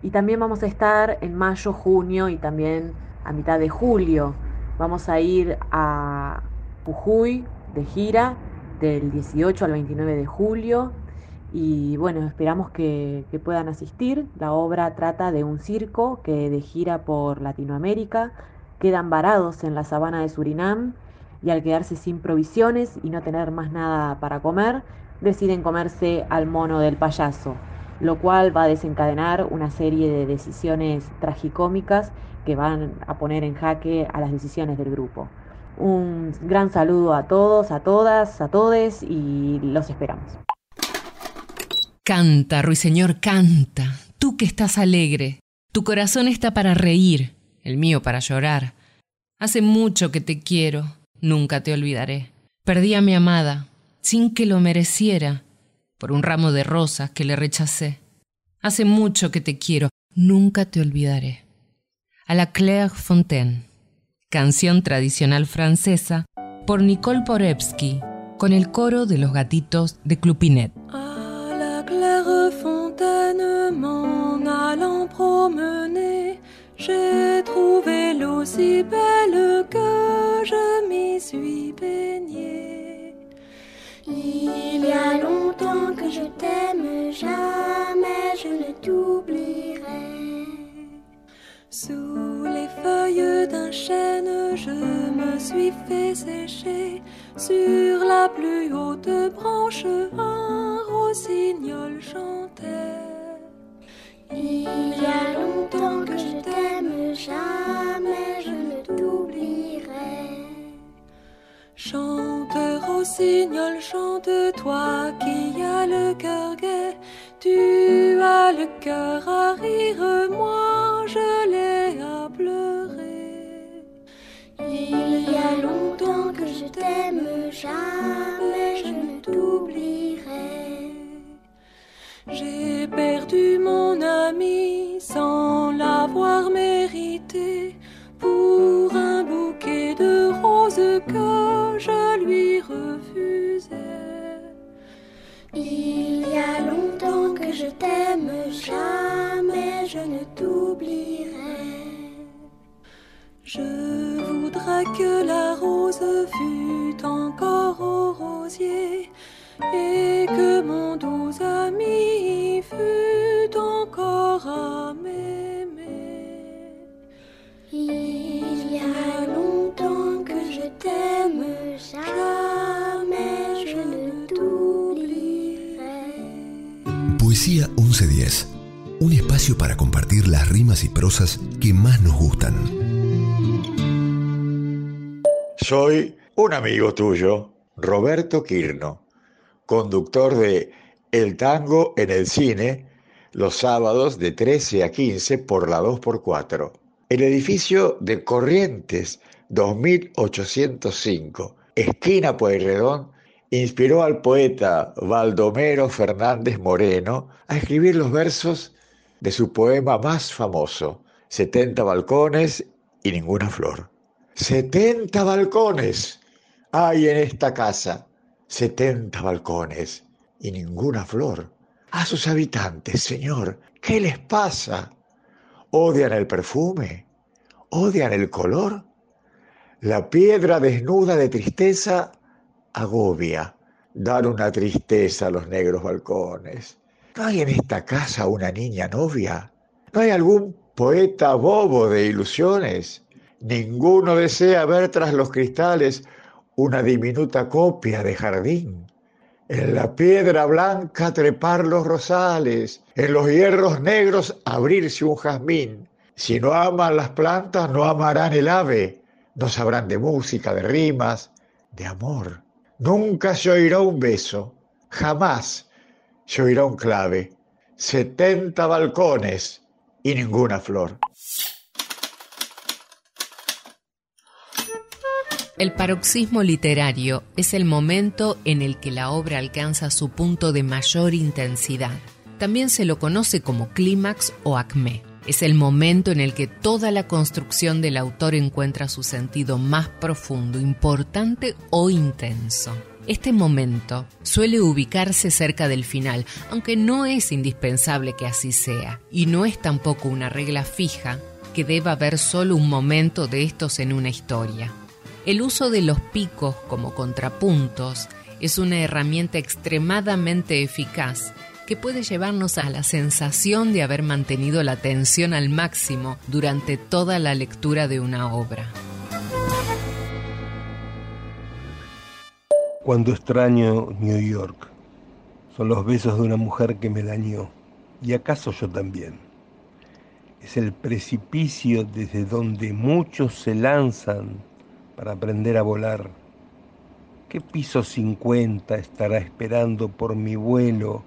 Y también vamos a estar en mayo, junio y también a mitad de julio. Vamos a ir a Jujuy de gira del 18 al 29 de julio. Y bueno, esperamos que, que puedan asistir. La obra trata de un circo que de gira por Latinoamérica quedan varados en la sabana de Surinam y al quedarse sin provisiones y no tener más nada para comer, deciden comerse al mono del payaso, lo cual va a desencadenar una serie de decisiones tragicómicas que van a poner en jaque a las decisiones del grupo. Un gran saludo a todos, a todas, a todes y los esperamos. Canta, ruiseñor, canta. Tú que estás alegre. Tu corazón está para reír, el mío para llorar. Hace mucho que te quiero, nunca te olvidaré. Perdí a mi amada, sin que lo mereciera, por un ramo de rosas que le rechacé. Hace mucho que te quiero, nunca te olvidaré. A la Claire Fontaine, canción tradicional francesa por Nicole Porevsky, con el coro de los gatitos de Clupinet. À la claire fontaine, m'en allant promener, j'ai trouvé l'eau si belle que je m'y suis baignée. Il y a longtemps que je t'aime, jamais je ne t'oublierai. Suis fait sécher. Sur la plus haute branche, un rossignol chantait. Il y a longtemps que je t'aime, jamais je ne t'oublierai. Chante, rossignol, chante, toi qui as le cœur gai. Tu as le cœur à rire, moi je l'ai. Il y a longtemps que je t'aime, jamais je ne t'oublierai. J'ai perdu mon ami sans l'avoir mérité pour un bouquet de roses que je lui refusais. Il y a longtemps que je t'aime, jamais je ne t'oublierai. Je voudrais que la rose fût encore au rosier et que mon doux ami fût encore à m'aimer. Il y a longtemps que je t'aime, jamais je ne t'oublierai. Poesía 1110. Un espacio para compartir las rimas y prosas que más nos gustan. Soy un amigo tuyo, Roberto Quirno, conductor de El Tango en el Cine, los sábados de 13 a 15 por la 2x4. El edificio de Corrientes 2805, esquina Pueyrredón, inspiró al poeta Baldomero Fernández Moreno a escribir los versos de su poema más famoso, 70 balcones y ninguna flor. 70 balcones hay en esta casa, 70 balcones y ninguna flor. A sus habitantes, Señor, ¿qué les pasa? ¿Odian el perfume? ¿Odian el color? La piedra desnuda de tristeza agobia, dan una tristeza a los negros balcones. ¿No hay en esta casa una niña novia? ¿No hay algún poeta bobo de ilusiones? Ninguno desea ver tras los cristales una diminuta copia de jardín. En la piedra blanca trepar los rosales, en los hierros negros abrirse un jazmín. Si no aman las plantas, no amarán el ave, no sabrán de música, de rimas, de amor. Nunca se oirá un beso, jamás se oirá un clave. Setenta balcones y ninguna flor. El paroxismo literario es el momento en el que la obra alcanza su punto de mayor intensidad. También se lo conoce como clímax o acmé. Es el momento en el que toda la construcción del autor encuentra su sentido más profundo, importante o intenso. Este momento suele ubicarse cerca del final, aunque no es indispensable que así sea, y no es tampoco una regla fija que deba haber solo un momento de estos en una historia. El uso de los picos como contrapuntos es una herramienta extremadamente eficaz que puede llevarnos a la sensación de haber mantenido la atención al máximo durante toda la lectura de una obra. Cuando extraño New York, son los besos de una mujer que me dañó, y acaso yo también. Es el precipicio desde donde muchos se lanzan para aprender a volar. ¿Qué piso 50 estará esperando por mi vuelo,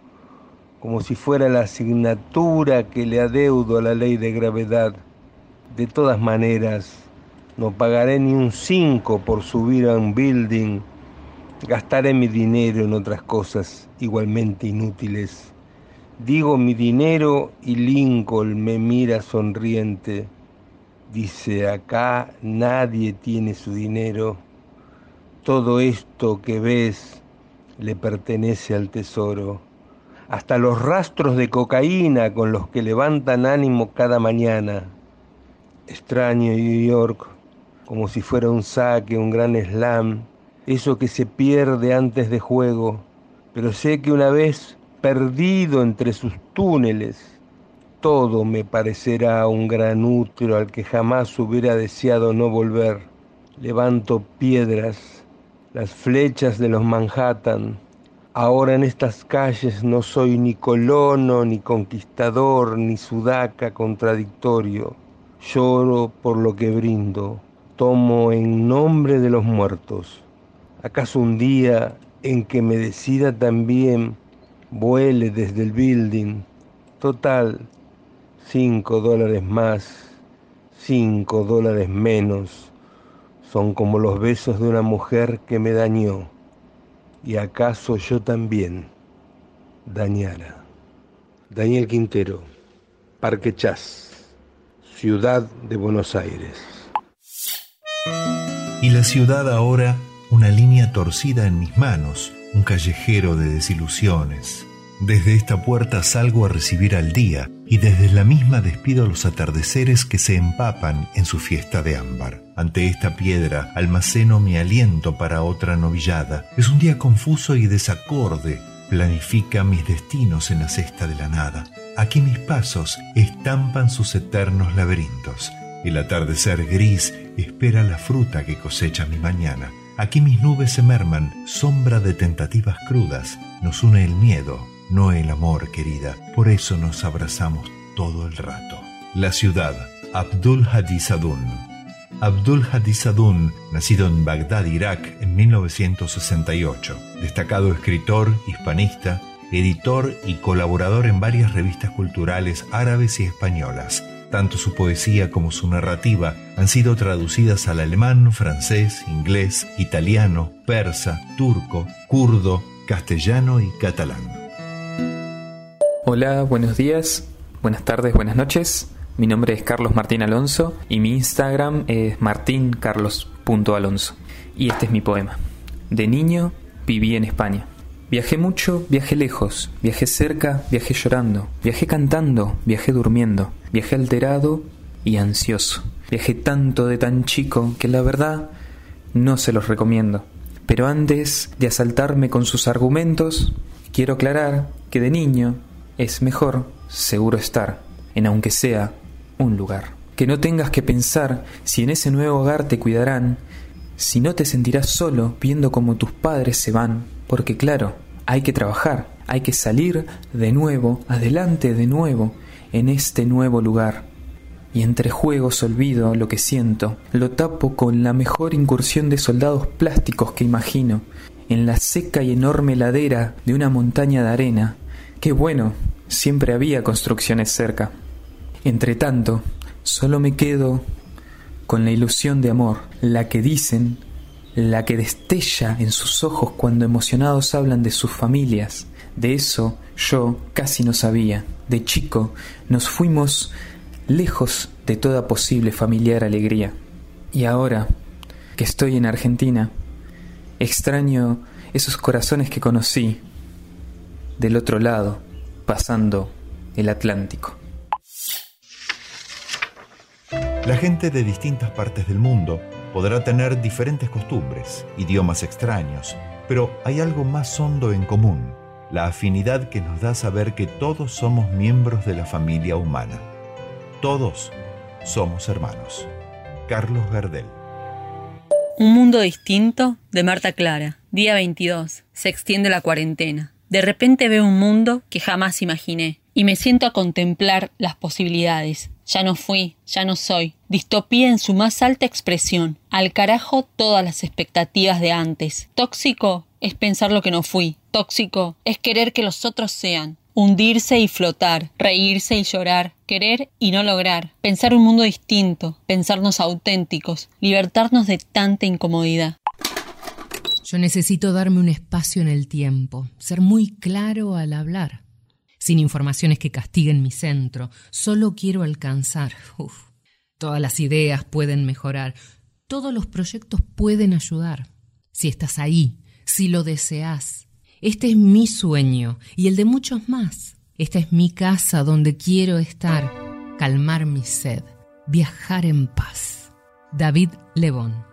como si fuera la asignatura que le adeudo a la ley de gravedad? De todas maneras, no pagaré ni un 5 por subir a un building Gastaré mi dinero en otras cosas igualmente inútiles. Digo mi dinero y Lincoln me mira sonriente. Dice, acá nadie tiene su dinero. Todo esto que ves le pertenece al tesoro. Hasta los rastros de cocaína con los que levantan ánimo cada mañana. Extraño New York, como si fuera un saque, un gran slam eso que se pierde antes de juego, pero sé que una vez perdido entre sus túneles, todo me parecerá un gran útero al que jamás hubiera deseado no volver. Levanto piedras, las flechas de los Manhattan. Ahora en estas calles no soy ni colono, ni conquistador, ni sudaca contradictorio. Lloro por lo que brindo. Tomo en nombre de los muertos ¿Acaso un día en que me decida también vuele desde el building? Total, cinco dólares más, cinco dólares menos, son como los besos de una mujer que me dañó. ¿Y acaso yo también dañara? Daniel Quintero, Parque Chas, Ciudad de Buenos Aires. Y la ciudad ahora una línea torcida en mis manos, un callejero de desilusiones. Desde esta puerta salgo a recibir al día y desde la misma despido a los atardeceres que se empapan en su fiesta de ámbar. Ante esta piedra almaceno mi aliento para otra novillada. Es un día confuso y desacorde. Planifica mis destinos en la cesta de la nada. Aquí mis pasos estampan sus eternos laberintos. El atardecer gris espera la fruta que cosecha mi mañana. Aquí mis nubes se merman, sombra de tentativas crudas. Nos une el miedo, no el amor, querida. Por eso nos abrazamos todo el rato. La ciudad, Abdul Hadi Sadun. Abdul Hadi Sadun, nacido en Bagdad, Irak, en 1968. Destacado escritor, hispanista, editor y colaborador en varias revistas culturales árabes y españolas. Tanto su poesía como su narrativa han sido traducidas al alemán, francés, inglés, italiano, persa, turco, kurdo, castellano y catalán. Hola, buenos días, buenas tardes, buenas noches. Mi nombre es Carlos Martín Alonso y mi Instagram es martincarlos.alonso. Y este es mi poema. De niño viví en España. Viajé mucho, viajé lejos, viajé cerca, viajé llorando, viajé cantando, viajé durmiendo, viajé alterado y ansioso. Viajé tanto de tan chico que la verdad no se los recomiendo. Pero antes de asaltarme con sus argumentos, quiero aclarar que de niño es mejor seguro estar en aunque sea un lugar. Que no tengas que pensar si en ese nuevo hogar te cuidarán, si no te sentirás solo viendo cómo tus padres se van, porque claro, hay que trabajar, hay que salir de nuevo, adelante de nuevo, en este nuevo lugar. Y entre juegos olvido lo que siento, lo tapo con la mejor incursión de soldados plásticos que imagino, en la seca y enorme ladera de una montaña de arena. Qué bueno, siempre había construcciones cerca. Entre tanto, solo me quedo con la ilusión de amor, la que dicen, la que destella en sus ojos cuando emocionados hablan de sus familias. De eso yo casi no sabía. De chico nos fuimos lejos de toda posible familiar alegría. Y ahora que estoy en Argentina, extraño esos corazones que conocí del otro lado, pasando el Atlántico. La gente de distintas partes del mundo podrá tener diferentes costumbres, idiomas extraños, pero hay algo más hondo en común, la afinidad que nos da saber que todos somos miembros de la familia humana. Todos somos hermanos. Carlos Gardel. Un mundo distinto de Marta Clara. Día 22. Se extiende la cuarentena. De repente veo un mundo que jamás imaginé y me siento a contemplar las posibilidades. Ya no fui, ya no soy. Distopía en su más alta expresión. Al carajo todas las expectativas de antes. Tóxico es pensar lo que no fui. Tóxico es querer que los otros sean. Hundirse y flotar, reírse y llorar, querer y no lograr, pensar un mundo distinto, pensarnos auténticos, libertarnos de tanta incomodidad. Yo necesito darme un espacio en el tiempo, ser muy claro al hablar, sin informaciones que castiguen mi centro, solo quiero alcanzar. Uf, todas las ideas pueden mejorar, todos los proyectos pueden ayudar. Si estás ahí, si lo deseas, este es mi sueño y el de muchos más. Esta es mi casa donde quiero estar, calmar mi sed, viajar en paz. David Lebón.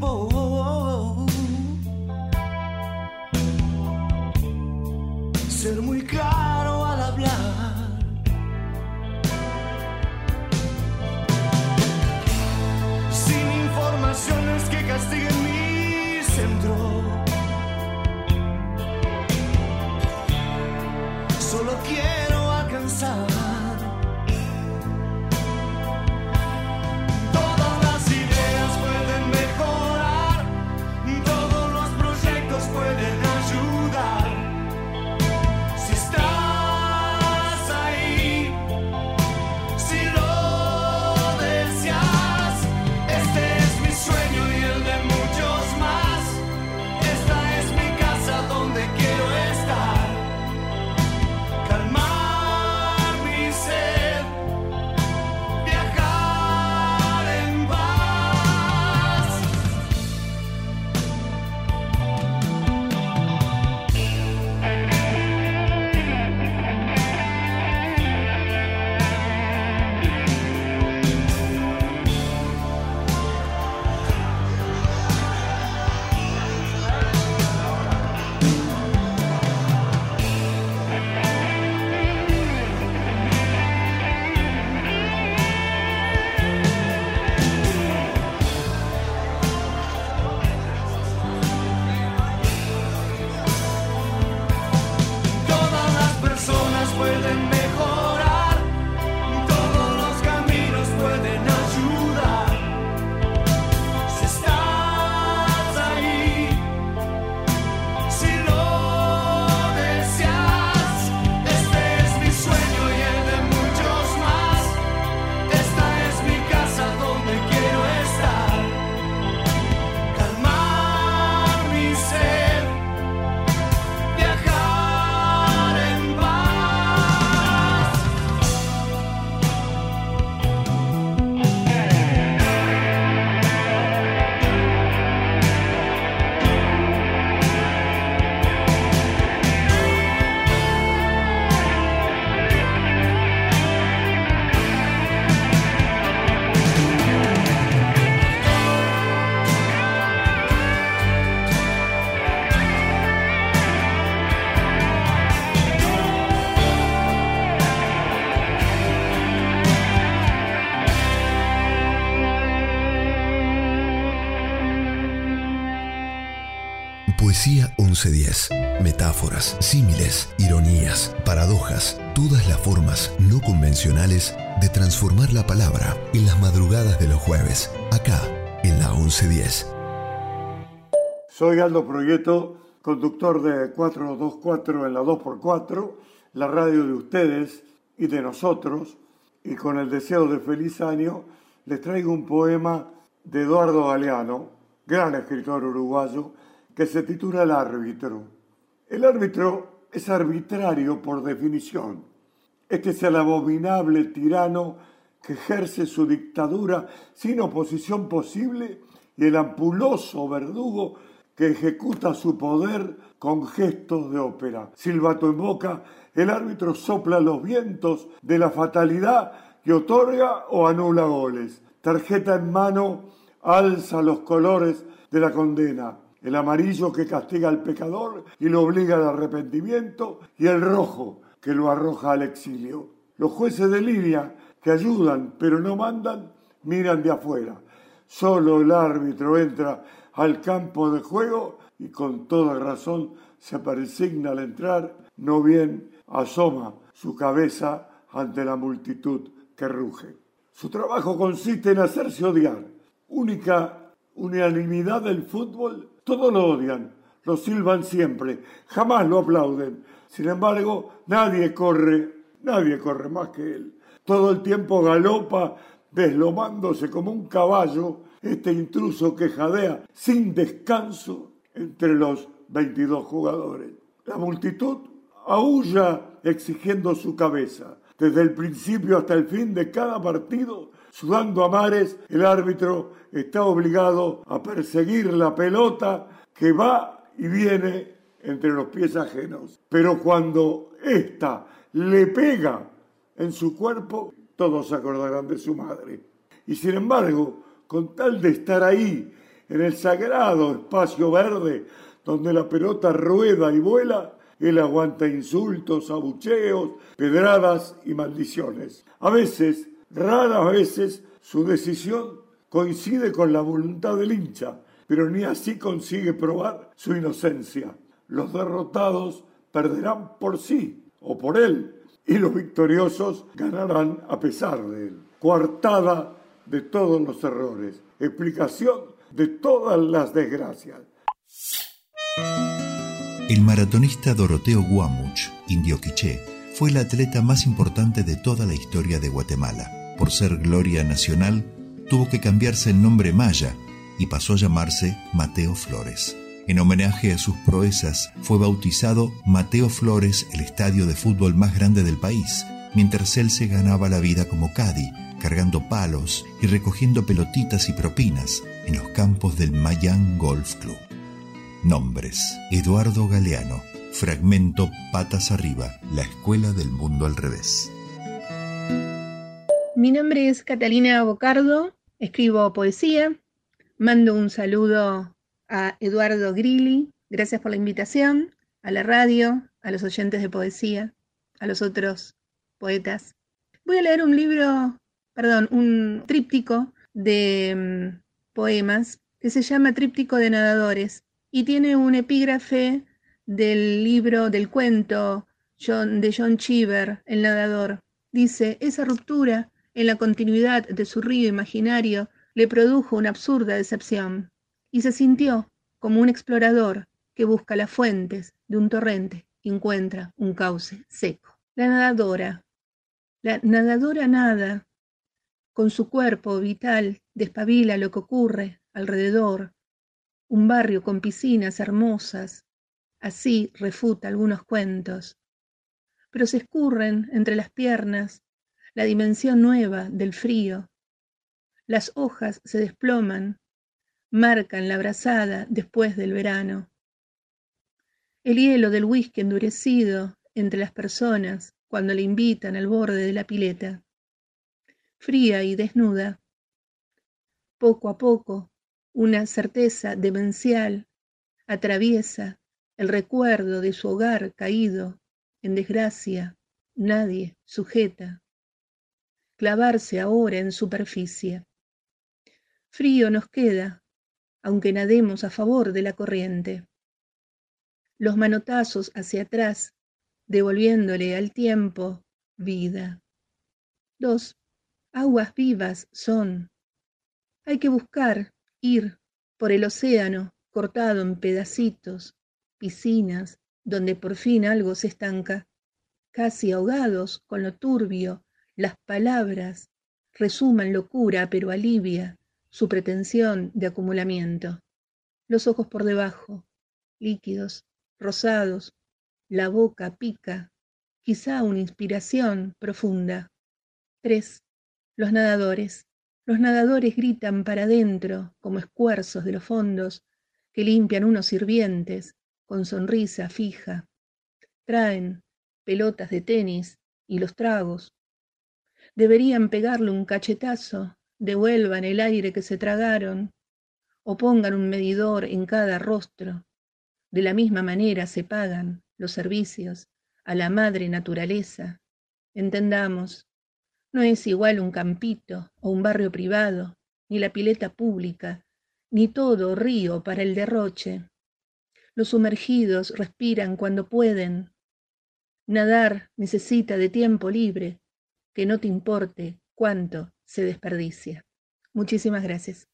En Metáforas, símiles, ironías, paradojas, todas las formas no convencionales de transformar la palabra en las madrugadas de los jueves, acá en la 1110. Soy Aldo Proyecto, conductor de 424 en la 2x4, la radio de ustedes y de nosotros, y con el deseo de feliz año les traigo un poema de Eduardo Galeano, gran escritor uruguayo, que se titula El árbitro. El árbitro es arbitrario por definición. Este es el abominable tirano que ejerce su dictadura sin oposición posible y el ampuloso verdugo que ejecuta su poder con gestos de ópera. Silbato en boca, el árbitro sopla los vientos de la fatalidad que otorga o anula goles. Tarjeta en mano, alza los colores de la condena. El amarillo que castiga al pecador y lo obliga al arrepentimiento y el rojo que lo arroja al exilio. Los jueces de línea que ayudan pero no mandan miran de afuera. Solo el árbitro entra al campo de juego y con toda razón se persigna al entrar, no bien asoma su cabeza ante la multitud que ruge. Su trabajo consiste en hacerse odiar. Única unanimidad del fútbol, todos lo odian, lo silban siempre, jamás lo aplauden. Sin embargo, nadie corre, nadie corre más que él. Todo el tiempo galopa, deslomándose como un caballo, este intruso que jadea sin descanso entre los 22 jugadores. La multitud aúlla exigiendo su cabeza. Desde el principio hasta el fin de cada partido, sudando a mares, el árbitro está obligado a perseguir la pelota que va y viene entre los pies ajenos. Pero cuando ésta le pega en su cuerpo, todos se acordarán de su madre. Y sin embargo, con tal de estar ahí, en el sagrado espacio verde, donde la pelota rueda y vuela, él aguanta insultos, abucheos, pedradas y maldiciones. A veces, raras veces, su decisión coincide con la voluntad del hincha, pero ni así consigue probar su inocencia. Los derrotados perderán por sí o por él, y los victoriosos ganarán a pesar de él. Coartada de todos los errores, explicación de todas las desgracias. El maratonista Doroteo Guamuch, indio quiché, fue el atleta más importante de toda la historia de Guatemala. Por ser gloria nacional, tuvo que cambiarse el nombre Maya y pasó a llamarse Mateo Flores. En homenaje a sus proezas, fue bautizado Mateo Flores, el estadio de fútbol más grande del país, mientras él se ganaba la vida como cadi, cargando palos y recogiendo pelotitas y propinas en los campos del Mayan Golf Club. Nombres: Eduardo Galeano. Fragmento Patas Arriba, la escuela del mundo al revés. Mi nombre es Catalina Bocardo, escribo poesía. Mando un saludo a Eduardo Grilli. Gracias por la invitación, a la radio, a los oyentes de poesía, a los otros poetas. Voy a leer un libro, perdón, un tríptico de mm, poemas que se llama Tríptico de Nadadores y tiene un epígrafe del libro, del cuento John- de John Cheever, El nadador. Dice, esa ruptura en la continuidad de su río imaginario le produjo una absurda decepción y se sintió como un explorador que busca las fuentes de un torrente y encuentra un cauce seco. La nadadora, la nadadora nada, con su cuerpo vital despabila lo que ocurre alrededor, un barrio con piscinas hermosas, así refuta algunos cuentos, pero se escurren entre las piernas la dimensión nueva del frío. Las hojas se desploman, marcan la brazada después del verano. El hielo del whisky endurecido entre las personas cuando le invitan al borde de la pileta. Fría y desnuda. Poco a poco, una certeza demencial atraviesa el recuerdo de su hogar caído en desgracia, nadie sujeta. Clavarse ahora en superficie. Frío nos queda, aunque nademos a favor de la corriente. Los manotazos hacia atrás, devolviéndole al tiempo vida. Dos aguas vivas son. Hay que buscar, ir por el océano cortado en pedacitos, piscinas donde por fin algo se estanca, casi ahogados con lo turbio, las palabras resuman locura pero alivia su pretensión de acumulamiento. Los ojos por debajo, líquidos, rosados, la boca pica, quizá una inspiración profunda. Tres. Los nadadores. Los nadadores gritan para adentro como escuerzos de los fondos que limpian unos sirvientes con sonrisa fija. Traen pelotas de tenis y los tragos. Deberían pegarle un cachetazo, devuelvan el aire que se tragaron, o pongan un medidor en cada rostro. De la misma manera se pagan los servicios a la madre naturaleza. Entendamos, no es igual un campito o un barrio privado, ni la pileta pública, ni todo río para el derroche. Los sumergidos respiran cuando pueden. Nadar necesita de tiempo libre, que no te importe cuánto se desperdicia. Muchísimas gracias.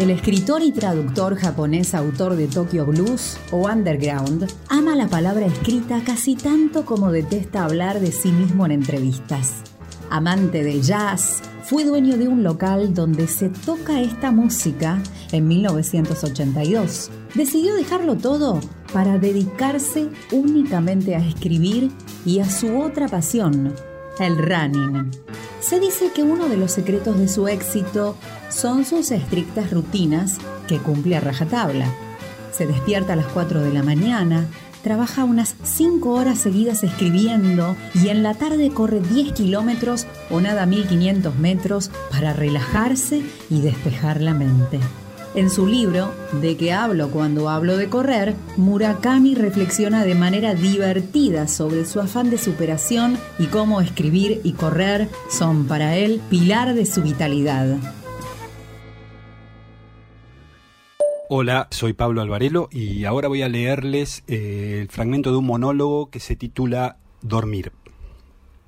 El escritor y traductor japonés autor de Tokyo Blues o Underground ama la palabra escrita casi tanto como detesta hablar de sí mismo en entrevistas. Amante del jazz, fue dueño de un local donde se toca esta música en 1982. Decidió dejarlo todo para dedicarse únicamente a escribir y a su otra pasión, el running. Se dice que uno de los secretos de su éxito son sus estrictas rutinas que cumple a rajatabla. Se despierta a las 4 de la mañana, trabaja unas 5 horas seguidas escribiendo y en la tarde corre 10 kilómetros o nada 1500 metros para relajarse y despejar la mente. En su libro, ¿De qué hablo cuando hablo de correr?, Murakami reflexiona de manera divertida sobre su afán de superación y cómo escribir y correr son para él pilar de su vitalidad. Hola, soy Pablo Alvarelo y ahora voy a leerles eh, el fragmento de un monólogo que se titula Dormir.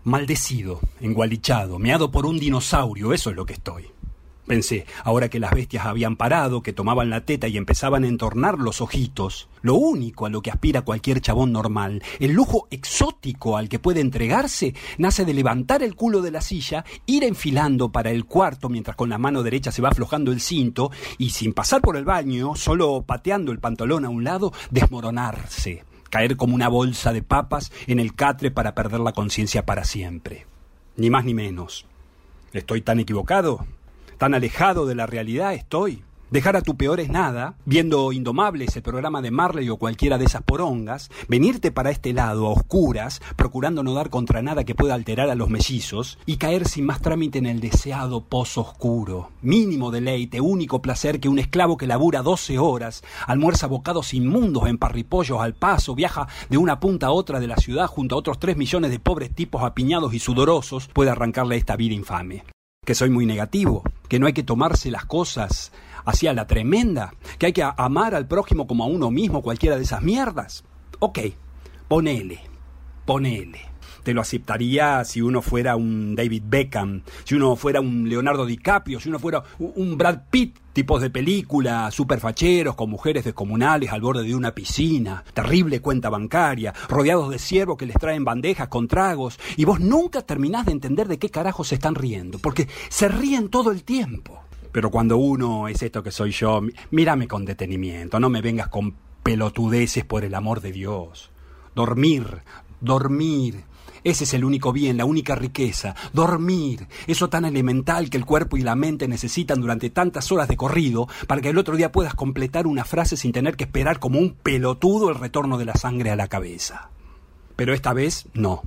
Maldecido, engualichado, meado por un dinosaurio, eso es lo que estoy. Pensé, ahora que las bestias habían parado, que tomaban la teta y empezaban a entornar los ojitos, lo único a lo que aspira cualquier chabón normal, el lujo exótico al que puede entregarse, nace de levantar el culo de la silla, ir enfilando para el cuarto mientras con la mano derecha se va aflojando el cinto y sin pasar por el baño, solo pateando el pantalón a un lado, desmoronarse, caer como una bolsa de papas en el catre para perder la conciencia para siempre. Ni más ni menos. ¿Estoy tan equivocado? Tan alejado de la realidad estoy. Dejar a tu peor es nada, viendo Indomables, el programa de Marley o cualquiera de esas porongas, venirte para este lado a oscuras, procurando no dar contra nada que pueda alterar a los mellizos, y caer sin más trámite en el deseado pozo oscuro. Mínimo deleite, único placer que un esclavo que labura 12 horas, almuerza bocados inmundos en parripollos al paso, viaja de una punta a otra de la ciudad junto a otros 3 millones de pobres tipos apiñados y sudorosos, puede arrancarle esta vida infame que soy muy negativo, que no hay que tomarse las cosas hacia la tremenda, que hay que amar al prójimo como a uno mismo, cualquiera de esas mierdas. Ok, ponele, ponele. Te lo aceptaría si uno fuera un David Beckham, si uno fuera un Leonardo DiCaprio, si uno fuera un Brad Pitt, tipos de película, superfacheros con mujeres descomunales al borde de una piscina, terrible cuenta bancaria, rodeados de siervos que les traen bandejas con tragos, y vos nunca terminás de entender de qué carajo se están riendo, porque se ríen todo el tiempo. Pero cuando uno es esto que soy yo, mírame con detenimiento, no me vengas con pelotudeces por el amor de Dios. Dormir, dormir, ese es el único bien, la única riqueza. Dormir, eso tan elemental que el cuerpo y la mente necesitan durante tantas horas de corrido para que el otro día puedas completar una frase sin tener que esperar como un pelotudo el retorno de la sangre a la cabeza. Pero esta vez no.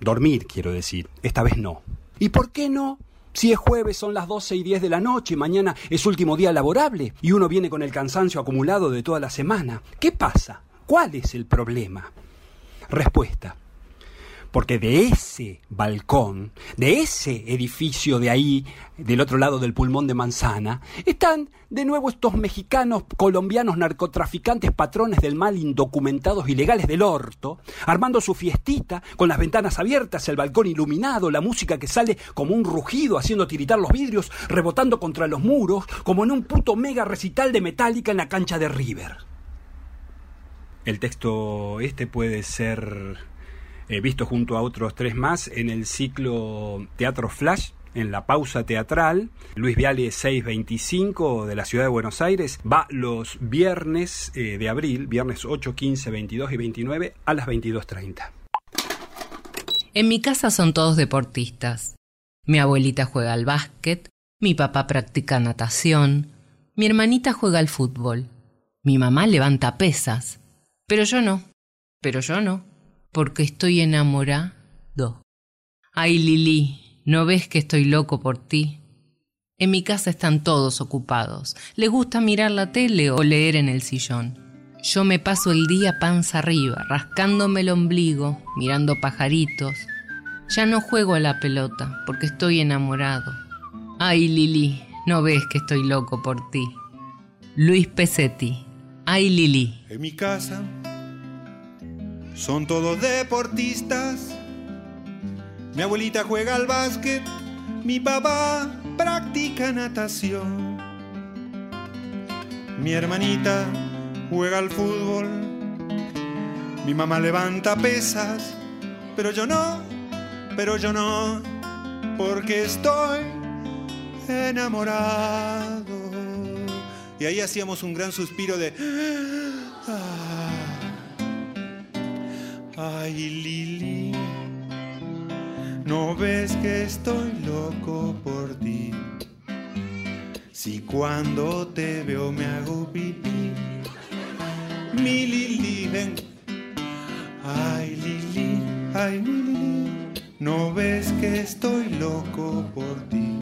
Dormir, quiero decir. Esta vez no. ¿Y por qué no? Si es jueves son las 12 y 10 de la noche mañana es último día laborable y uno viene con el cansancio acumulado de toda la semana. ¿Qué pasa? ¿Cuál es el problema? Respuesta porque de ese balcón, de ese edificio de ahí, del otro lado del pulmón de manzana, están de nuevo estos mexicanos, colombianos, narcotraficantes, patrones del mal, indocumentados, ilegales del orto, armando su fiestita, con las ventanas abiertas, el balcón iluminado, la música que sale como un rugido, haciendo tiritar los vidrios, rebotando contra los muros, como en un puto mega recital de metálica en la cancha de River. El texto este puede ser eh, visto junto a otros tres más en el ciclo Teatro Flash, en la pausa teatral. Luis Viale 625 de la ciudad de Buenos Aires va los viernes eh, de abril, viernes 8, 15, 22 y 29 a las 22.30. En mi casa son todos deportistas. Mi abuelita juega al básquet, mi papá practica natación, mi hermanita juega al fútbol, mi mamá levanta pesas, pero yo no, pero yo no porque estoy enamorado. Ay, Lili, ¿no ves que estoy loco por ti? En mi casa están todos ocupados. Les gusta mirar la tele o leer en el sillón. Yo me paso el día panza arriba, rascándome el ombligo, mirando pajaritos. Ya no juego a la pelota porque estoy enamorado. Ay, Lili, ¿no ves que estoy loco por ti? Luis Pesetti. Ay, Lili. En mi casa son todos deportistas. Mi abuelita juega al básquet, mi papá practica natación. Mi hermanita juega al fútbol, mi mamá levanta pesas, pero yo no, pero yo no, porque estoy enamorado. Y ahí hacíamos un gran suspiro de... "Ah". Ay, Lili, no ves que estoy loco por ti. Si cuando te veo me hago pipí. Mi Lili, ven, ay mi Lili, no ves que estoy loco por ti.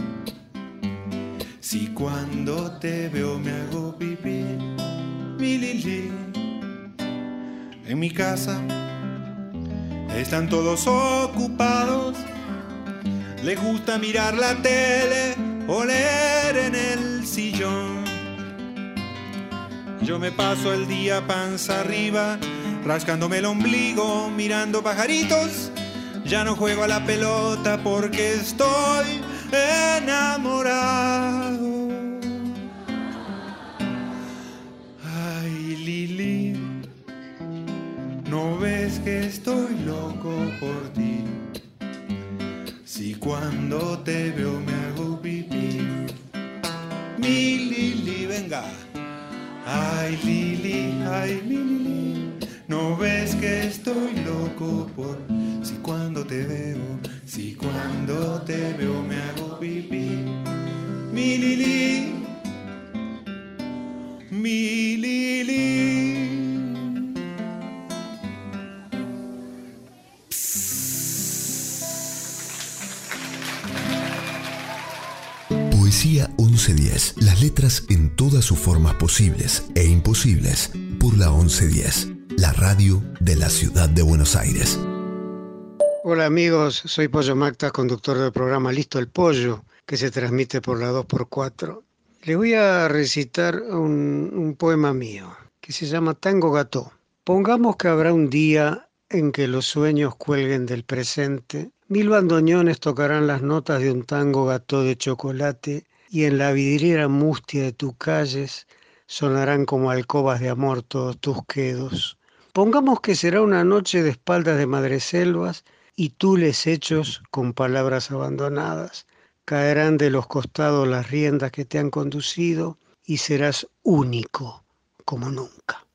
Si cuando te veo me hago pipí, mi Lili, en mi casa están todos ocupados. Les gusta mirar la tele o leer en el sillón. Yo me paso el día panza arriba, rascándome el ombligo, mirando pajaritos. Ya no juego a la pelota porque estoy enamorado. Por ti. Si cuando te veo me hago pipí. Mi Lili, venga. Ay, Lili, ay, mi Lili, no ves que estoy loco por si cuando te veo, si cuando te veo me hago pipí. Mi Lili, mi Lili. Poesía 1110. Las letras en todas sus formas posibles e imposibles por la 1110. La radio de la ciudad de Buenos Aires. Hola amigos, soy Pollo Macta, conductor del programa Listo el Pollo, que se transmite por la 2x4. Les voy a recitar un, un poema mío, que se llama Tango Gato. Pongamos que habrá un día en que los sueños cuelguen del presente, mil bandoneones tocarán las notas de un tango gato de chocolate y en la vidriera mustia de tus calles sonarán como alcobas de amor todos tus quedos. Pongamos que será una noche de espaldas de madreselvas y tules hechos con palabras abandonadas. Caerán de los costados las riendas que te han conducido y serás único como nunca.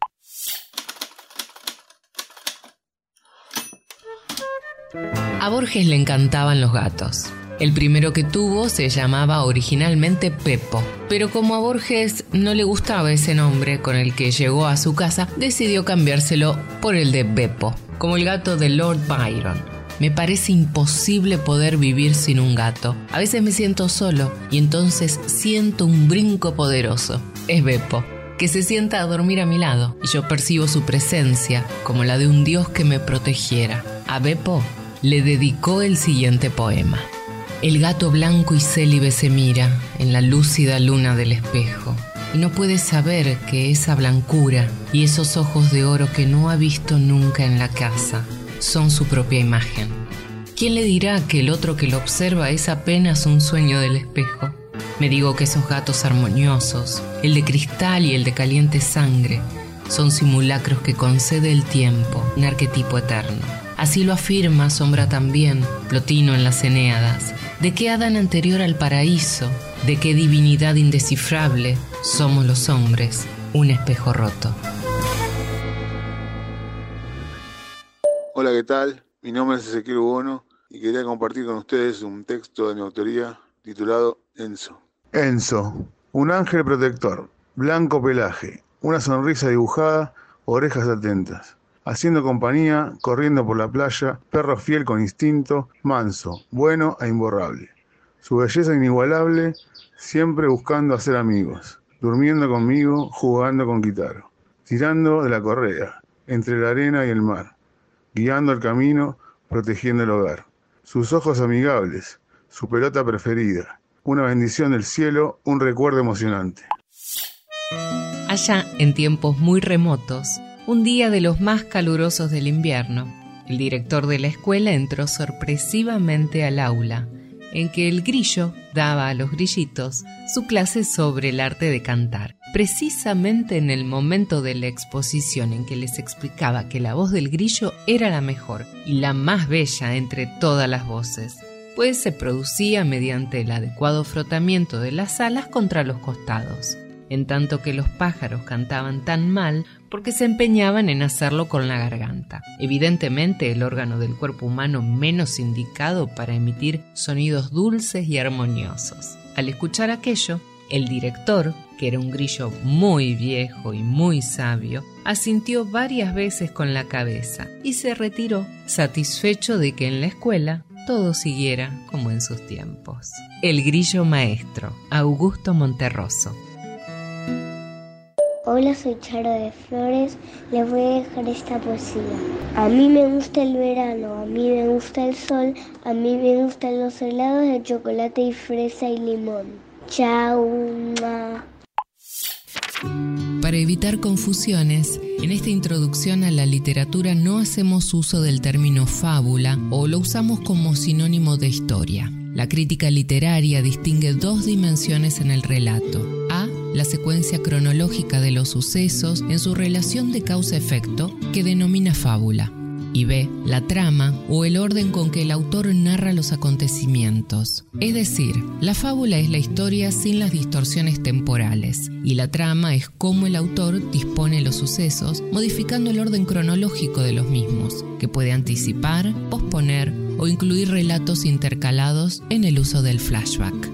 A Borges le encantaban los gatos. El primero que tuvo se llamaba originalmente Pepo, pero como a Borges no le gustaba ese nombre con el que llegó a su casa, decidió cambiárselo por el de Beppo, como el gato de Lord Byron. Me parece imposible poder vivir sin un gato. A veces me siento solo y entonces siento un brinco poderoso. Es Beppo, que se sienta a dormir a mi lado y yo percibo su presencia como la de un dios que me protegiera. A Beppo le dedicó el siguiente poema. El gato blanco y célibe se mira en la lúcida luna del espejo y no puede saber que esa blancura y esos ojos de oro que no ha visto nunca en la casa son su propia imagen. ¿Quién le dirá que el otro que lo observa es apenas un sueño del espejo? Me digo que esos gatos armoniosos, el de cristal y el de caliente sangre, son simulacros que concede el tiempo, un arquetipo eterno. Así lo afirma Sombra también, Plotino en las Eneadas. ¿De qué Adán anterior al paraíso? ¿De qué divinidad indescifrable somos los hombres? Un espejo roto. Hola, ¿qué tal? Mi nombre es Ezequiel Bono y quería compartir con ustedes un texto de mi autoría titulado Enzo. Enzo, un ángel protector, blanco pelaje, una sonrisa dibujada, orejas atentas. Haciendo compañía, corriendo por la playa, perro fiel con instinto, manso, bueno e imborrable. Su belleza inigualable, siempre buscando hacer amigos, durmiendo conmigo, jugando con Kitaro, tirando de la correa, entre la arena y el mar, guiando el camino, protegiendo el hogar. Sus ojos amigables, su pelota preferida, una bendición del cielo, un recuerdo emocionante. Allá, en tiempos muy remotos, un día de los más calurosos del invierno, el director de la escuela entró sorpresivamente al aula, en que el grillo daba a los grillitos su clase sobre el arte de cantar. Precisamente en el momento de la exposición en que les explicaba que la voz del grillo era la mejor y la más bella entre todas las voces, pues se producía mediante el adecuado frotamiento de las alas contra los costados, en tanto que los pájaros cantaban tan mal porque se empeñaban en hacerlo con la garganta, evidentemente el órgano del cuerpo humano menos indicado para emitir sonidos dulces y armoniosos. Al escuchar aquello, el director, que era un grillo muy viejo y muy sabio, asintió varias veces con la cabeza y se retiró, satisfecho de que en la escuela todo siguiera como en sus tiempos. El grillo maestro, Augusto Monterroso. Hola, soy Charo de Flores. Les voy a dejar esta poesía. A mí me gusta el verano, a mí me gusta el sol, a mí me gustan los helados de chocolate y fresa y limón. Chao. mua. Para evitar confusiones, en esta introducción a la literatura no hacemos uso del término fábula o lo usamos como sinónimo de historia. La crítica literaria distingue dos dimensiones en el relato. La secuencia cronológica de los sucesos en su relación de causa-efecto, que denomina fábula. Y B, la trama o el orden con que el autor narra los acontecimientos. Es decir, la fábula es la historia sin las distorsiones temporales y la trama es cómo el autor dispone los sucesos modificando el orden cronológico de los mismos, que puede anticipar, posponer o incluir relatos intercalados en el uso del flashback.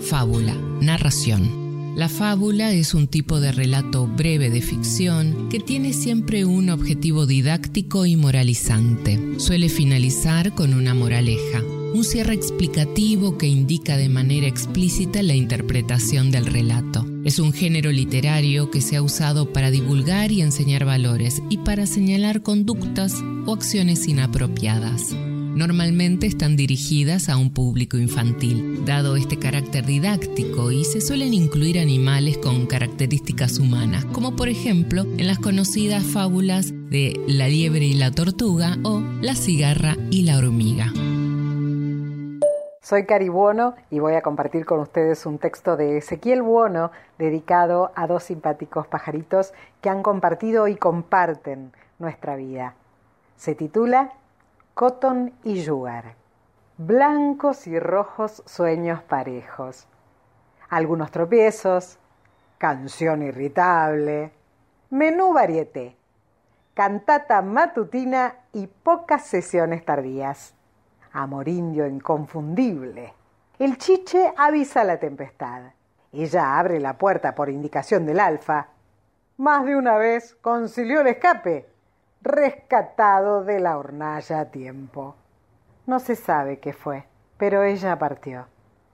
Fábula, narración. La fábula es un tipo de relato breve de ficción que tiene siempre un objetivo didáctico y moralizante. Suele finalizar con una moraleja, un cierre explicativo que indica de manera explícita la interpretación del relato. Es un género literario que se ha usado para divulgar y enseñar valores y para señalar conductas o acciones inapropiadas. Normalmente están dirigidas a un público infantil, dado este carácter didáctico, y se suelen incluir animales con características humanas, como por ejemplo en las conocidas fábulas de La liebre y la tortuga o La cigarra y la hormiga. Soy Cari Buono y voy a compartir con ustedes un texto de Ezequiel Buono dedicado a dos simpáticos pajaritos que han compartido y comparten nuestra vida. Se titula Cotton y Sugar. Blancos y rojos sueños parejos. Algunos tropiezos, canción irritable, menú varieté, cantata matutina y pocas sesiones tardías. Amor indio inconfundible. El chiche avisa la tempestad. Ella abre la puerta por indicación del alfa. Más de una vez concilió el escape rescatado de la hornalla a tiempo. No se sabe qué fue, pero ella partió.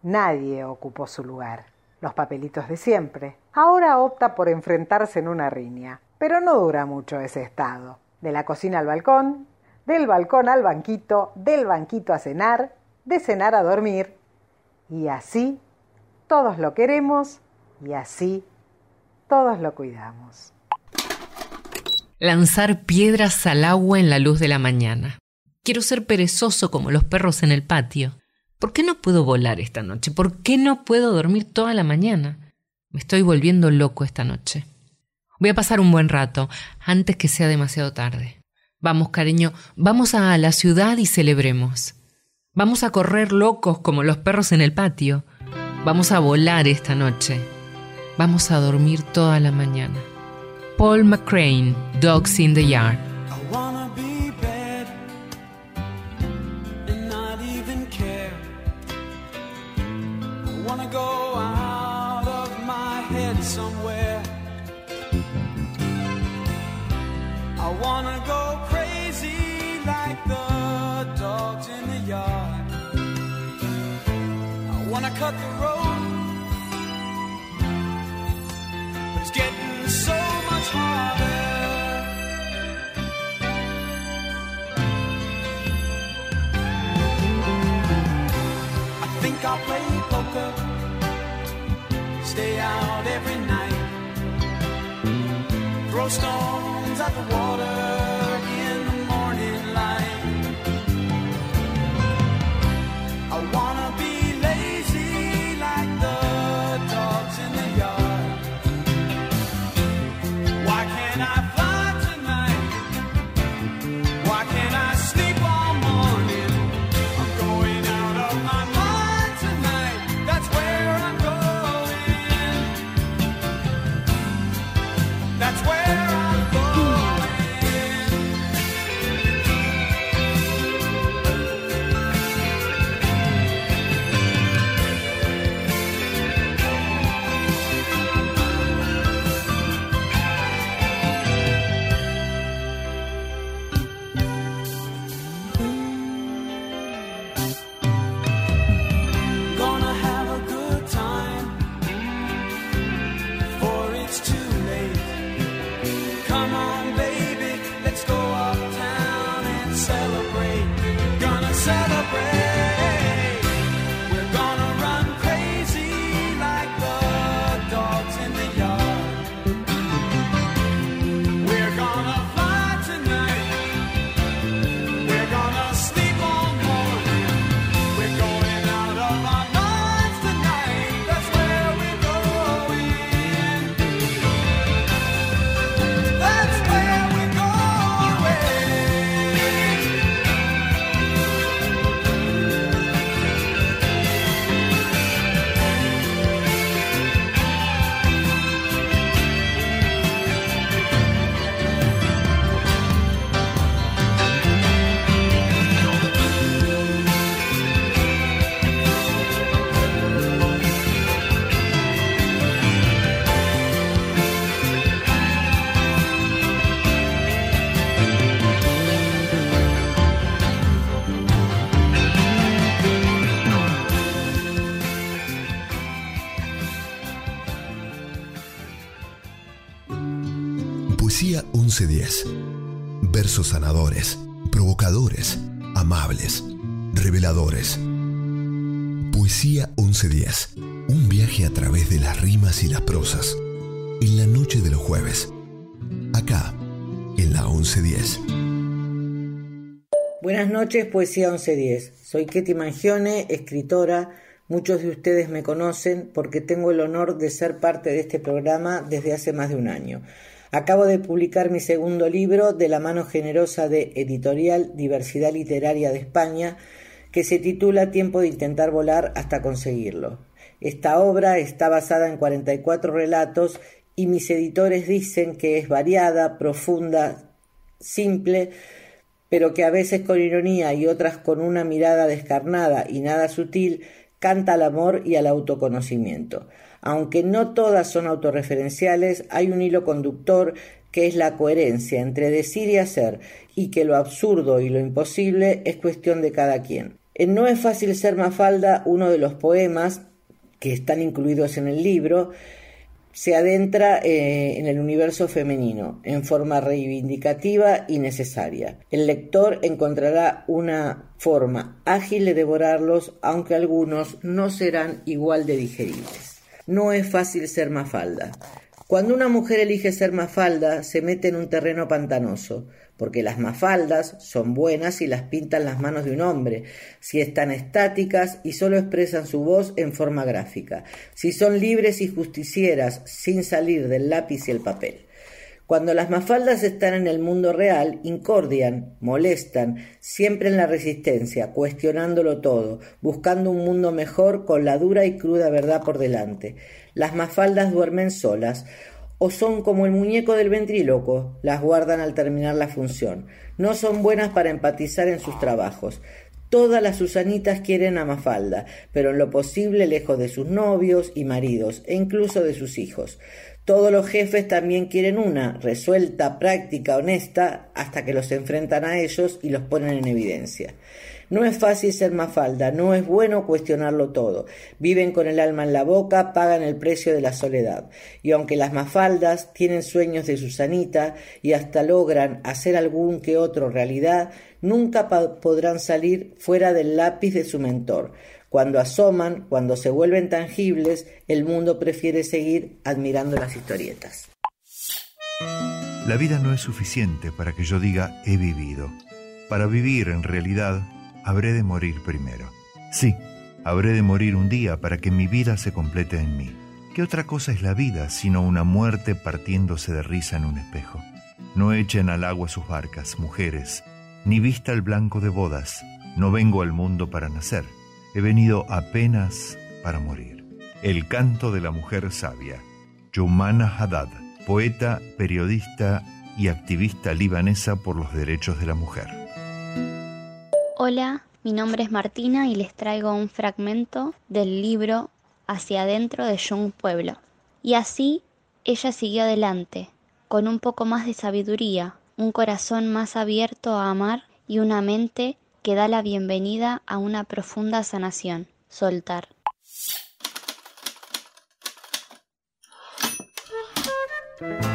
Nadie ocupó su lugar. Los papelitos de siempre. Ahora opta por enfrentarse en una riña, pero no dura mucho ese estado. De la cocina al balcón, del balcón al banquito, del banquito a cenar, de cenar a dormir. Y así todos lo queremos y así todos lo cuidamos. Lanzar piedras al agua en la luz de la mañana. Quiero ser perezoso como los perros en el patio. ¿Por qué no puedo volar esta noche? ¿Por qué no puedo dormir toda la mañana? Me estoy volviendo loco esta noche. Voy a pasar un buen rato, antes que sea demasiado tarde. Vamos, cariño, vamos a la ciudad y celebremos. Vamos a correr locos como los perros en el patio. Vamos a volar esta noche. Vamos a dormir toda la mañana. Paul McCrane, Dogs in the Yard. I wanna be stay out every night, throw stones at the water Versos sanadores, provocadores, amables, reveladores. Poesía 1110. Un viaje a través de las rimas y las prosas. En la noche de los jueves. Acá, en la 1110. Buenas noches, Poesía 1110. Soy Ketty Mangione, escritora. Muchos de ustedes me conocen porque tengo el honor de ser parte de este programa desde hace más de un año. Acabo de publicar mi segundo libro de la mano generosa de Editorial Diversidad Literaria de España, que se titula Tiempo de intentar volar hasta conseguirlo. Esta obra está basada en 44 relatos y mis editores dicen que es variada, profunda, simple, pero que a veces con ironía y otras con una mirada descarnada y nada sutil, canta al amor y al autoconocimiento. Aunque no todas son autorreferenciales, hay un hilo conductor que es la coherencia entre decir y hacer, y que lo absurdo y lo imposible es cuestión de cada quien. En No es fácil ser Mafalda, uno de los poemas que están incluidos en el libro, se adentra eh, en el universo femenino en forma reivindicativa y necesaria. El lector encontrará una forma ágil de devorarlos, aunque algunos no serán igual de digeribles. No es fácil ser Mafalda. Cuando una mujer elige ser Mafalda, se mete en un terreno pantanoso, porque las mafaldas son buenas si las pintan las manos de un hombre, si están estáticas y solo expresan su voz en forma gráfica, si son libres y justicieras sin salir del lápiz y el papel. Cuando las mafaldas están en el mundo real, incordian, molestan, siempre en la resistencia, cuestionándolo todo, buscando un mundo mejor con la dura y cruda verdad por delante. Las mafaldas duermen solas, o son como el muñeco del ventríloco, las guardan al terminar la función. No son buenas para empatizar en sus trabajos. Todas las Susanitas quieren a Mafalda, pero en lo posible lejos de sus novios y maridos, e incluso de sus hijos. Todos los jefes también quieren una, resuelta, práctica, honesta, hasta que los enfrentan a ellos y los ponen en evidencia. No es fácil ser mafalda, no es bueno cuestionarlo todo. Viven con el alma en la boca, pagan el precio de la soledad. Y aunque las mafaldas tienen sueños de Susanita y hasta logran hacer algún que otro realidad, nunca podrán salir fuera del lápiz de su mentor. Cuando asoman, cuando se vuelven tangibles, el mundo prefiere seguir admirando las historietas. La vida no es suficiente para que yo diga he vivido. Para vivir en realidad habré de morir primero. Sí, habré de morir un día para que mi vida se complete en mí. ¿Qué otra cosa es la vida sino una muerte partiéndose de risa en un espejo? No echen al agua sus barcas, mujeres, ni vista el blanco de bodas. No vengo al mundo para nacer, he venido apenas para morir. El canto de la mujer sabia. Yumana Haddad, poeta, periodista y activista libanesa por los derechos de la mujer. Hola, mi nombre es Martina y les traigo un fragmento del libro Hacia adentro de Jung Pueblo. Y así ella siguió adelante, con un poco más de sabiduría, un corazón más abierto a amar y una mente que da la bienvenida a una profunda sanación, soltar.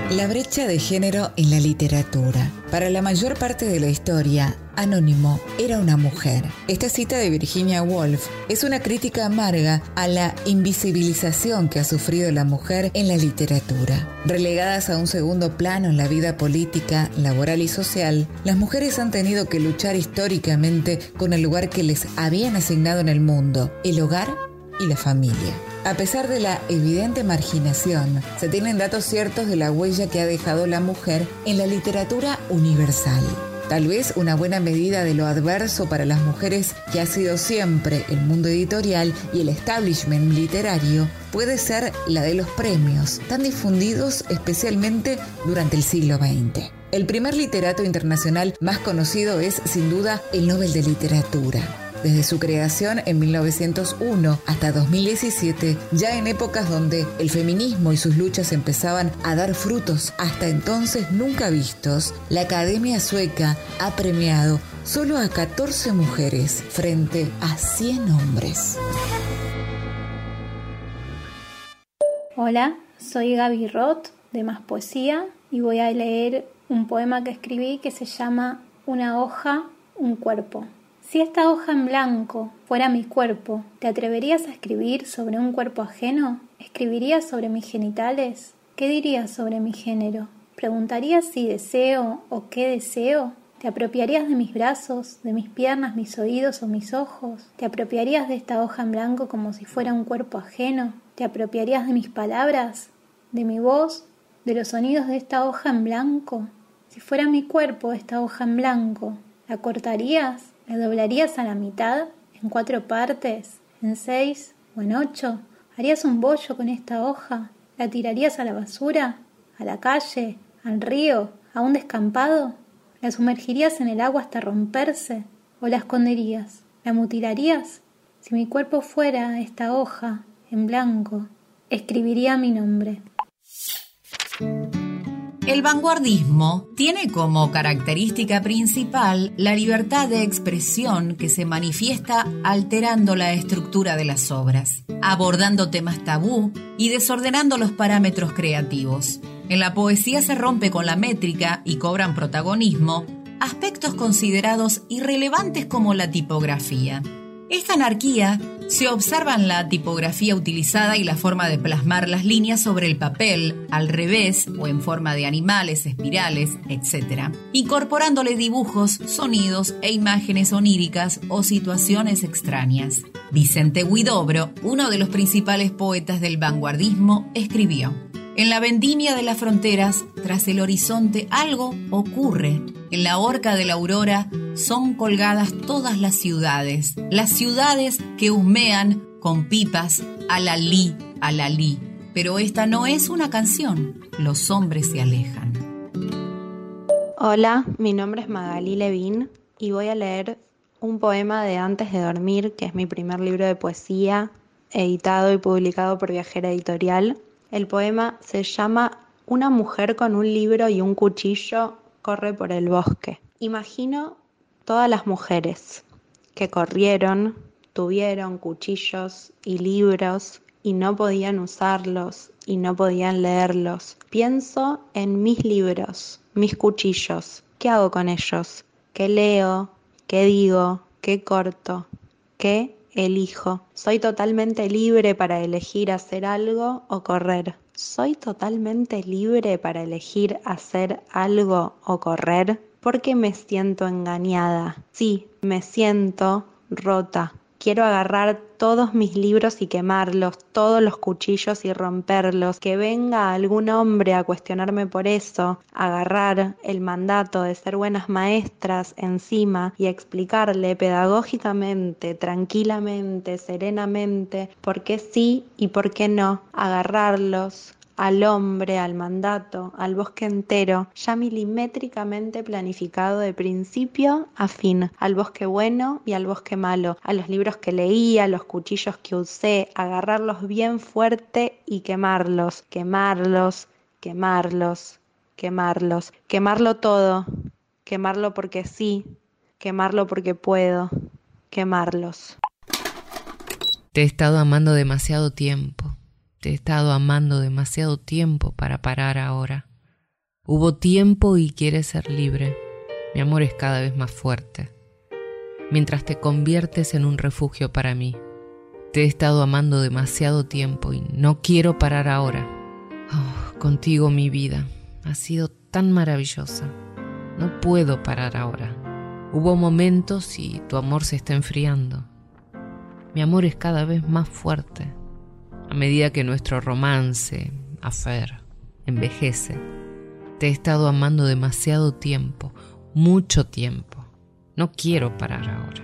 La brecha de género en la literatura. Para la mayor parte de la historia, Anónimo era una mujer. Esta cita de Virginia Woolf es una crítica amarga a la invisibilización que ha sufrido la mujer en la literatura. Relegadas a un segundo plano en la vida política, laboral y social, las mujeres han tenido que luchar históricamente con el lugar que les habían asignado en el mundo, el hogar y la familia. A pesar de la evidente marginación, se tienen datos ciertos de la huella que ha dejado la mujer en la literatura universal. Tal vez una buena medida de lo adverso para las mujeres que ha sido siempre el mundo editorial y el establishment literario puede ser la de los premios, tan difundidos especialmente durante el siglo XX. El primer literato internacional más conocido es sin duda el Nobel de Literatura. Desde su creación en 1901 hasta 2017, ya en épocas donde el feminismo y sus luchas empezaban a dar frutos hasta entonces nunca vistos, la Academia Sueca ha premiado solo a 14 mujeres frente a 100 hombres. Hola, soy Gaby Roth de Más Poesía y voy a leer un poema que escribí que se llama Una hoja, un cuerpo. Si esta hoja en blanco fuera mi cuerpo, ¿te atreverías a escribir sobre un cuerpo ajeno? ¿Escribirías sobre mis genitales? ¿Qué dirías sobre mi género? ¿Preguntarías si deseo o qué deseo? ¿Te apropiarías de mis brazos, de mis piernas, mis oídos o mis ojos? ¿Te apropiarías de esta hoja en blanco como si fuera un cuerpo ajeno? ¿Te apropiarías de mis palabras, de mi voz, de los sonidos de esta hoja en blanco? Si fuera mi cuerpo esta hoja en blanco, ¿la cortarías? ¿La doblarías a la mitad? ¿En cuatro partes? ¿En seis? ¿O en ocho? ¿Harías un bollo con esta hoja? ¿La tirarías a la basura? ¿A la calle? ¿Al río? ¿A un descampado? ¿La sumergirías en el agua hasta romperse? ¿O la esconderías? ¿La mutilarías? Si mi cuerpo fuera esta hoja, en blanco, escribiría mi nombre. El vanguardismo tiene como característica principal la libertad de expresión que se manifiesta alterando la estructura de las obras, abordando temas tabú y desordenando los parámetros creativos. En la poesía se rompe con la métrica y cobran protagonismo aspectos considerados irrelevantes como la tipografía. Esta anarquía se observa en la tipografía utilizada y la forma de plasmar las líneas sobre el papel, al revés o en forma de animales, espirales, etc., incorporándole dibujos, sonidos e imágenes oníricas o situaciones extrañas. Vicente Huidobro, uno de los principales poetas del vanguardismo, escribió en la vendimia de las fronteras, tras el horizonte, algo ocurre. En la horca de la aurora son colgadas todas las ciudades, las ciudades que humean con pipas a la li, a la li. Pero esta no es una canción, los hombres se alejan. Hola, mi nombre es Magali Levin y voy a leer un poema de Antes de Dormir, que es mi primer libro de poesía, editado y publicado por Viajera Editorial. El poema se llama Una mujer con un libro y un cuchillo corre por el bosque. Imagino todas las mujeres que corrieron, tuvieron cuchillos y libros y no podían usarlos y no podían leerlos. Pienso en mis libros, mis cuchillos. ¿Qué hago con ellos? ¿Qué leo? ¿Qué digo? ¿Qué corto? ¿Qué elijo. Soy totalmente libre para elegir hacer algo o correr. Soy totalmente libre para elegir hacer algo o correr porque me siento engañada. Sí, me siento rota. Quiero agarrar todos mis libros y quemarlos, todos los cuchillos y romperlos. Que venga algún hombre a cuestionarme por eso, agarrar el mandato de ser buenas maestras encima y explicarle pedagógicamente, tranquilamente, serenamente, por qué sí y por qué no. Agarrarlos, al hombre, al mandato, al bosque entero, ya milimétricamente planificado de principio a fin, al bosque bueno y al bosque malo, a los libros que leí, a los cuchillos que usé, agarrarlos bien fuerte y quemarlos, quemarlos, quemarlos, quemarlos, quemarlo todo, quemarlo porque sí, quemarlo porque puedo, quemarlos. Te he estado amando demasiado tiempo. Te he estado amando demasiado tiempo para parar ahora. Hubo tiempo y quieres ser libre. Mi amor es cada vez más fuerte. Mientras te conviertes en un refugio para mí. Te he estado amando demasiado tiempo y no quiero parar ahora. Oh, contigo mi vida ha sido tan maravillosa. No puedo parar ahora. Hubo momentos y tu amor se está enfriando. Mi amor es cada vez más fuerte a medida que nuestro romance, afer, envejece. Te he estado amando demasiado tiempo, mucho tiempo. No quiero parar ahora.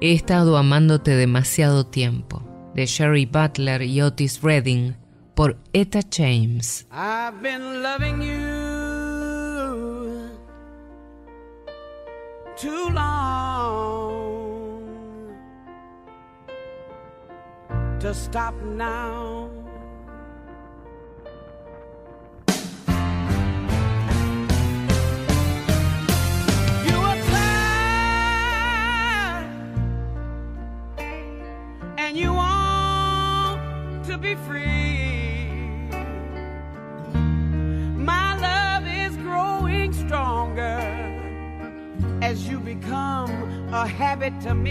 He estado amándote demasiado tiempo, de Sherry Butler y Otis Redding, por Etta James. I've been loving you to stop now. You were tired, and you want to be free. My love is growing stronger as you become a habit to me.